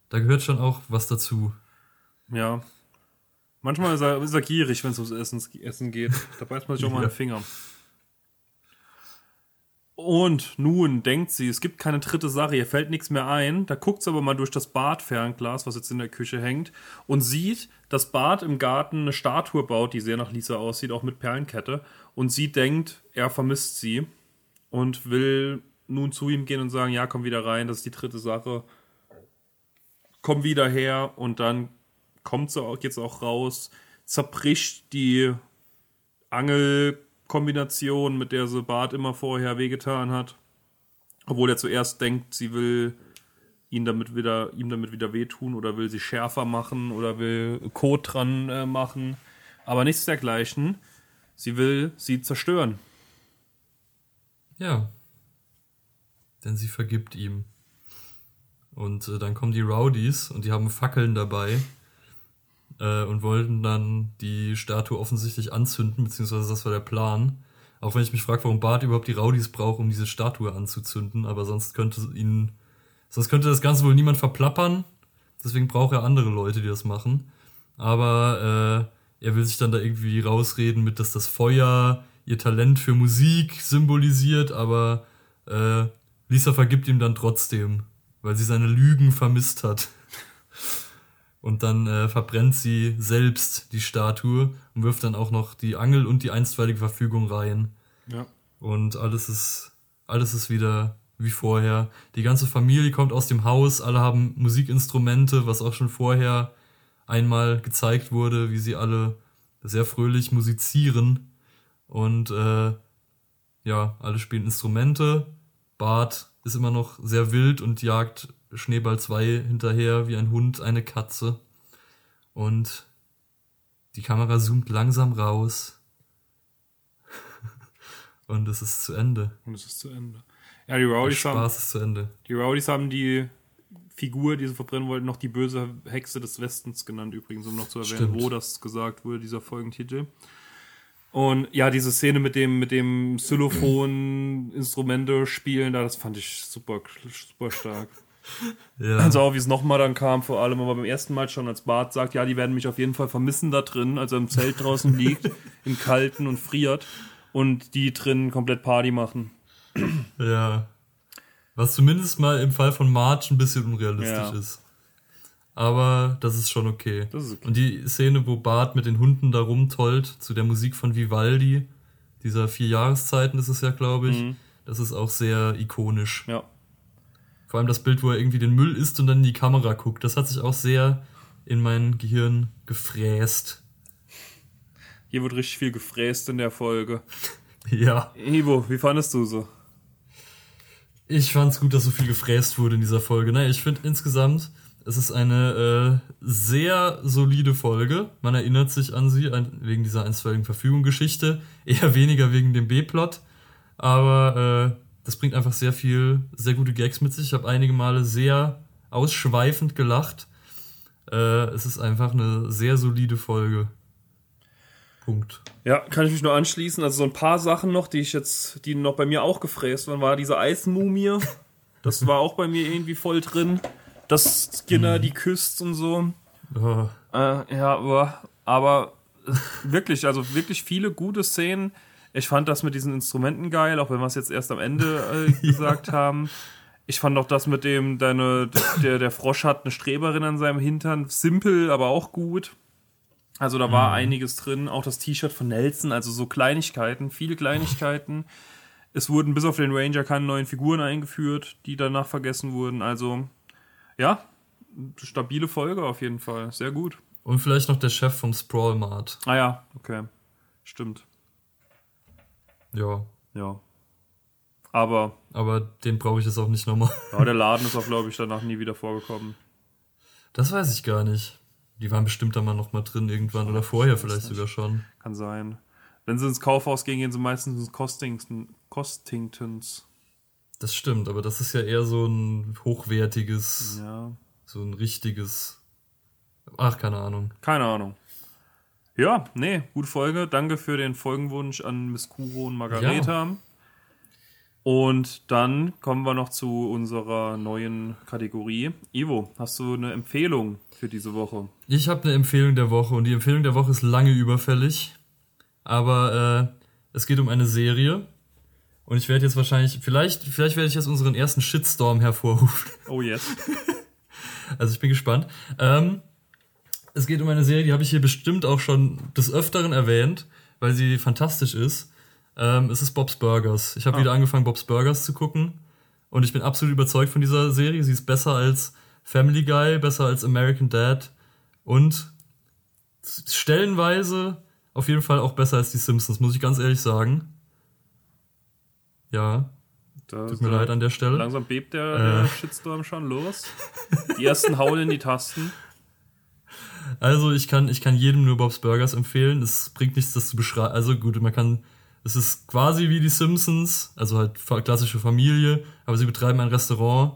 Da gehört schon auch was dazu. Ja, Manchmal ist er, ist er gierig, wenn es ums Essen, Essen geht. Da beißt man sich auch mal ja. den Finger. Und nun denkt sie, es gibt keine dritte Sache, ihr fällt nichts mehr ein. Da guckt sie aber mal durch das Badfernglas, was jetzt in der Küche hängt, und sieht, dass Bart im Garten eine Statue baut, die sehr nach Lisa aussieht, auch mit Perlenkette. Und sie denkt, er vermisst sie und will nun zu ihm gehen und sagen, ja, komm wieder rein, das ist die dritte Sache. Komm wieder her und dann kommt so jetzt auch raus, zerbricht die Angelkombination, mit der sie Bart immer vorher wehgetan hat. Obwohl er zuerst denkt, sie will ihn damit wieder, ihm damit wieder wehtun oder will sie schärfer machen oder will Kot dran äh, machen. Aber nichts dergleichen. Sie will sie zerstören. Ja. Denn sie vergibt ihm. Und äh, dann kommen die Rowdies und die haben Fackeln dabei äh, und wollten dann die Statue offensichtlich anzünden, beziehungsweise das war der Plan. Auch wenn ich mich frage, warum Bart überhaupt die Rowdies braucht, um diese Statue anzuzünden, aber sonst könnte ihn, sonst könnte das Ganze wohl niemand verplappern. Deswegen braucht er andere Leute, die das machen. Aber äh, er will sich dann da irgendwie rausreden mit, dass das Feuer ihr Talent für Musik symbolisiert, aber äh, Lisa vergibt ihm dann trotzdem, weil sie seine Lügen vermisst hat und dann äh, verbrennt sie selbst die Statue und wirft dann auch noch die Angel und die einstweilige Verfügung rein. Ja. Und alles ist, alles ist wieder wie vorher. Die ganze Familie kommt aus dem Haus, alle haben Musikinstrumente, was auch schon vorher einmal gezeigt wurde, wie sie alle sehr fröhlich musizieren. Und äh, ja, alle spielen Instrumente. Bart ist immer noch sehr wild und jagt Schneeball 2 hinterher wie ein Hund eine Katze. Und die Kamera zoomt langsam raus. und es ist zu Ende. Und es ist zu Ende. Ja, die Rowdies Spaß haben, ist zu Ende. Die Rowdies haben die Figur, die sie verbrennen wollten, noch die böse Hexe des Westens genannt, übrigens, um noch zu erwähnen, Stimmt. wo das gesagt wurde, dieser Folgentitel. Und ja, diese Szene mit dem, mit dem Xylophon-Instrumente spielen, da, das fand ich super, super stark. Ja. Also auch wie es nochmal dann kam, vor allem aber beim ersten Mal schon, als Bart sagt, ja, die werden mich auf jeden Fall vermissen da drin, als er im Zelt draußen liegt, im Kalten und friert und die drin komplett Party machen. Ja. Was zumindest mal im Fall von March ein bisschen unrealistisch ja. ist. Aber das ist schon okay. Das ist okay. Und die Szene, wo Bart mit den Hunden da rumtollt, zu der Musik von Vivaldi, dieser vier Jahreszeiten ist es ja, glaube ich, mhm. das ist auch sehr ikonisch. Ja. Vor allem das Bild, wo er irgendwie den Müll isst und dann in die Kamera guckt. Das hat sich auch sehr in mein Gehirn gefräst. Hier wird richtig viel gefräst in der Folge. ja. Ivo, wie fandest du so? Ich fand's gut, dass so viel gefräst wurde in dieser Folge. Naja, ich finde insgesamt, es ist eine äh, sehr solide Folge. Man erinnert sich an sie wegen dieser einstweiligen Verfügung Geschichte, eher weniger wegen dem B-Plot. Aber äh, das bringt einfach sehr viel, sehr gute Gags mit sich. Ich habe einige Male sehr ausschweifend gelacht. Äh, es ist einfach eine sehr solide Folge. Punkt. Ja, kann ich mich nur anschließen. Also so ein paar Sachen noch, die ich jetzt, die noch bei mir auch gefräst waren, war diese Eismumie. Das war auch bei mir irgendwie voll drin. Dass Skinner mhm. die küsst und so. Oh. Äh, ja, aber wirklich, also wirklich viele gute Szenen. Ich fand das mit diesen Instrumenten geil, auch wenn wir es jetzt erst am Ende äh, gesagt ja. haben. Ich fand auch das mit dem, deine, der, der Frosch hat eine Streberin an seinem Hintern. Simpel, aber auch gut. Also da war mhm. einiges drin. Auch das T-Shirt von Nelson, also so Kleinigkeiten, viele Kleinigkeiten. Es wurden bis auf den Ranger keine neuen Figuren eingeführt, die danach vergessen wurden. Also, ja, stabile Folge auf jeden Fall. Sehr gut. Und vielleicht noch der Chef vom Sprawl Mart. Ah ja, okay. Stimmt. Ja. Ja. Aber. Aber den brauche ich jetzt auch nicht nochmal. Ja, der Laden ist auch, glaube ich, danach nie wieder vorgekommen. Das weiß ich gar nicht. Die waren bestimmt da mal noch mal drin irgendwann oder vorher vielleicht sogar schon. Kann sein. Wenn sie ins Kaufhaus gehen, gehen sie meistens ins Costington, Costingtons. Das stimmt, aber das ist ja eher so ein hochwertiges, Ja. so ein richtiges. Ach, keine Ahnung. Keine Ahnung. Ja, nee, gute Folge. Danke für den Folgenwunsch an Miss Kuro und Margareta. Und dann kommen wir noch zu unserer neuen Kategorie. Ivo, hast du eine Empfehlung für diese Woche? Ich habe eine Empfehlung der Woche und die Empfehlung der Woche ist lange überfällig. Aber äh, es geht um eine Serie. Und ich werde jetzt wahrscheinlich, vielleicht, vielleicht werde ich jetzt unseren ersten Shitstorm hervorrufen. Oh yes. Also ich bin gespannt. Ähm, es geht um eine Serie, die habe ich hier bestimmt auch schon des Öfteren erwähnt, weil sie fantastisch ist. Ähm, es ist Bob's Burgers. Ich habe Ah. wieder angefangen, Bob's Burgers zu gucken. Und ich bin absolut überzeugt von dieser Serie. Sie ist besser als Family Guy, besser als American Dad und stellenweise auf jeden Fall auch besser als die Simpsons, muss ich ganz ehrlich sagen. Ja, Da, tut mir leid an der Stelle. Langsam bebt der, Äh. der Shitstorm schon los. Die ersten hauen in die Tasten. Also ich kann, ich kann jedem nur Bob's Burgers empfehlen. Es bringt nichts, das zu beschreiben. Also gut, man kann, es ist quasi wie die Simpsons, also halt klassische Familie, aber sie betreiben ein Restaurant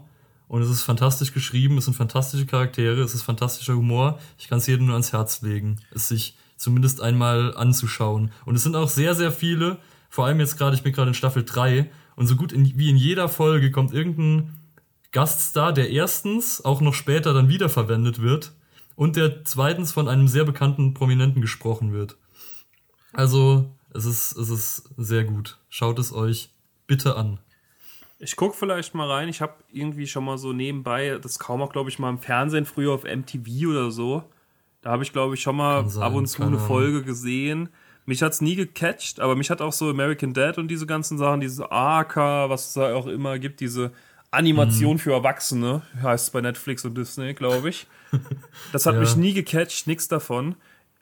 und es ist fantastisch geschrieben, es sind fantastische Charaktere, es ist fantastischer Humor. Ich kann es jedem nur ans Herz legen, es sich zumindest einmal anzuschauen. Und es sind auch sehr, sehr viele, vor allem jetzt gerade, ich bin gerade in Staffel 3 und so gut in, wie in jeder Folge kommt irgendein Gaststar, der erstens auch noch später dann wiederverwendet wird und der zweitens von einem sehr bekannten Prominenten gesprochen wird. Also, es ist, es ist sehr gut. Schaut es euch bitte an. Ich guck vielleicht mal rein. Ich habe irgendwie schon mal so nebenbei, das kaum auch, glaube ich, mal im Fernsehen, früher auf MTV oder so. Da habe ich, glaube ich, schon mal sein, ab und zu eine. Folge gesehen. Mich hat's nie gecatcht, aber mich hat auch so American Dad und diese ganzen Sachen, diese AK, was es da auch immer gibt, diese Animation Mhm. für Erwachsene, heißt es bei Netflix und Disney, glaube ich. Das hat Ja. mich nie gecatcht, nix davon.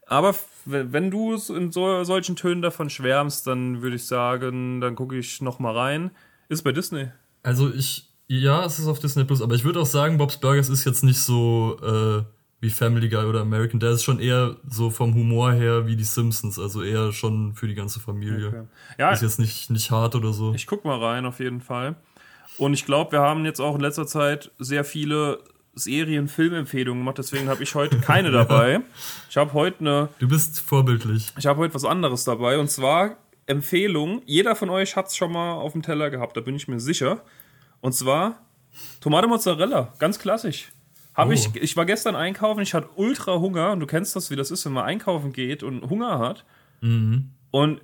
Aber wenn du es in so, solchen Tönen davon schwärmst, dann würde ich sagen, dann gucke ich noch mal rein. Ist bei Disney. Also ich, ja, es ist auf Disney Plus, aber ich würde auch sagen, Bob's Burgers ist jetzt nicht so äh, wie Family Guy oder American Dad. Es ist schon eher so vom Humor her wie die Simpsons, also eher schon für die ganze Familie. Okay. Ja, Ist jetzt nicht, nicht hart oder so. ich guck mal rein auf jeden Fall. Und ich glaube, wir haben jetzt auch in letzter Zeit sehr viele Serien, Filmempfehlungen gemacht, deswegen habe ich heute keine dabei. Ich habe heute eine Du bist vorbildlich. Ich habe heute was anderes dabei und zwar Empfehlung. Jeder von euch hat es schon mal auf dem Teller gehabt, da bin ich mir sicher. Und zwar Tomate Mozzarella, ganz klassisch. Habe Oh. ich, ich war gestern einkaufen, ich hatte ultra Hunger und du kennst das, wie das ist, wenn man einkaufen geht und Hunger hat. Mhm. Und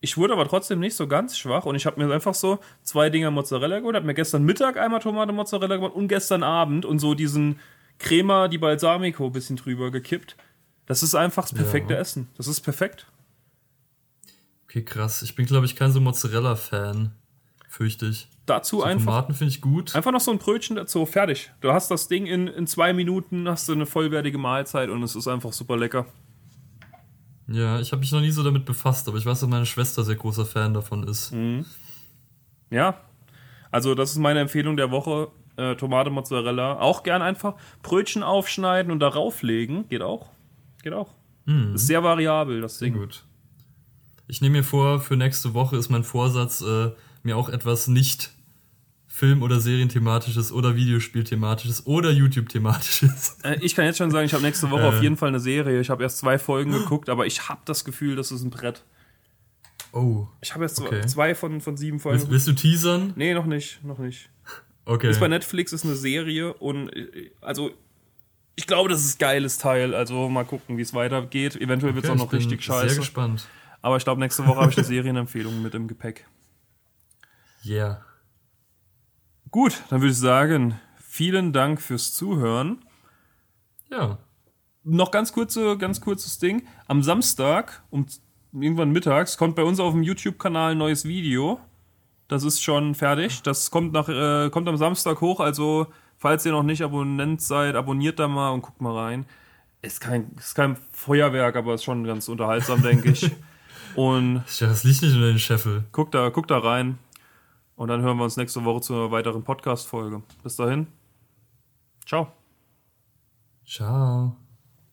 ich wurde aber trotzdem nicht so ganz schwach und ich habe mir einfach so zwei Dinger Mozzarella geholt, habe mir gestern Mittag einmal Tomate Mozzarella gemacht und gestern Abend und so diesen Crema di Balsamico ein bisschen drüber gekippt. Das ist einfach das perfekte Ja. Essen. Das ist perfekt. Okay, krass. Ich bin, glaube ich, kein so Mozzarella-Fan. Fürchte ich. Dazu So einfach, Tomaten finde ich gut. einfach noch so ein Brötchen dazu, fertig. Du hast das Ding in, in zwei Minuten, hast du eine vollwertige Mahlzeit und es ist einfach super lecker. Ja, ich habe mich noch nie so damit befasst, aber ich weiß, dass meine Schwester sehr großer Fan davon ist. Mhm. Ja, also das ist meine Empfehlung der Woche. Äh, Tomate, Mozzarella. Auch gern einfach Brötchen aufschneiden und darauf legen. Geht auch. Geht auch. Ist sehr variabel, das Sehr Ding. gut. Ich nehme mir vor, für nächste Woche ist mein Vorsatz, äh, mir auch etwas nicht Film- oder Serienthematisches oder Videospielthematisches oder YouTube-thematisches. Äh, ich kann jetzt schon sagen, ich habe nächste Woche Äh. auf jeden Fall eine Serie. Ich habe erst zwei Folgen geguckt, aber ich habe das Gefühl, das ist ein Brett. Oh. Ich habe jetzt Okay. zwei von, von sieben Folgen. Willst, willst du teasern? Nee, noch nicht, noch nicht. Okay. Ist bei Netflix, ist eine Serie und äh, also ich glaube, das ist ein geiles Teil. Also mal gucken, wie es weitergeht. Eventuell wird es Okay, auch ich noch bin richtig Sehr scheiße. gespannt. Aber ich glaube, nächste Woche habe ich eine Serienempfehlung mit im Gepäck. Yeah. Gut, dann würde ich sagen, vielen Dank fürs Zuhören. Ja. Noch ganz kurze, ganz kurzes Ding. Am Samstag um irgendwann mittags kommt bei uns auf dem YouTube-Kanal ein neues Video. Das ist schon fertig. Das kommt nach, äh, kommt am Samstag hoch. Also falls ihr noch nicht Abonnent seid, abonniert da mal und guckt mal rein. Ist kein, ist kein Feuerwerk, aber ist schon ganz unterhaltsam, denke ich. Und Das liegt nicht in den Scheffel. guck da, guck da rein. Und dann hören wir uns nächste Woche zu einer weiteren Podcast-Folge. Bis dahin. Ciao. Ciao.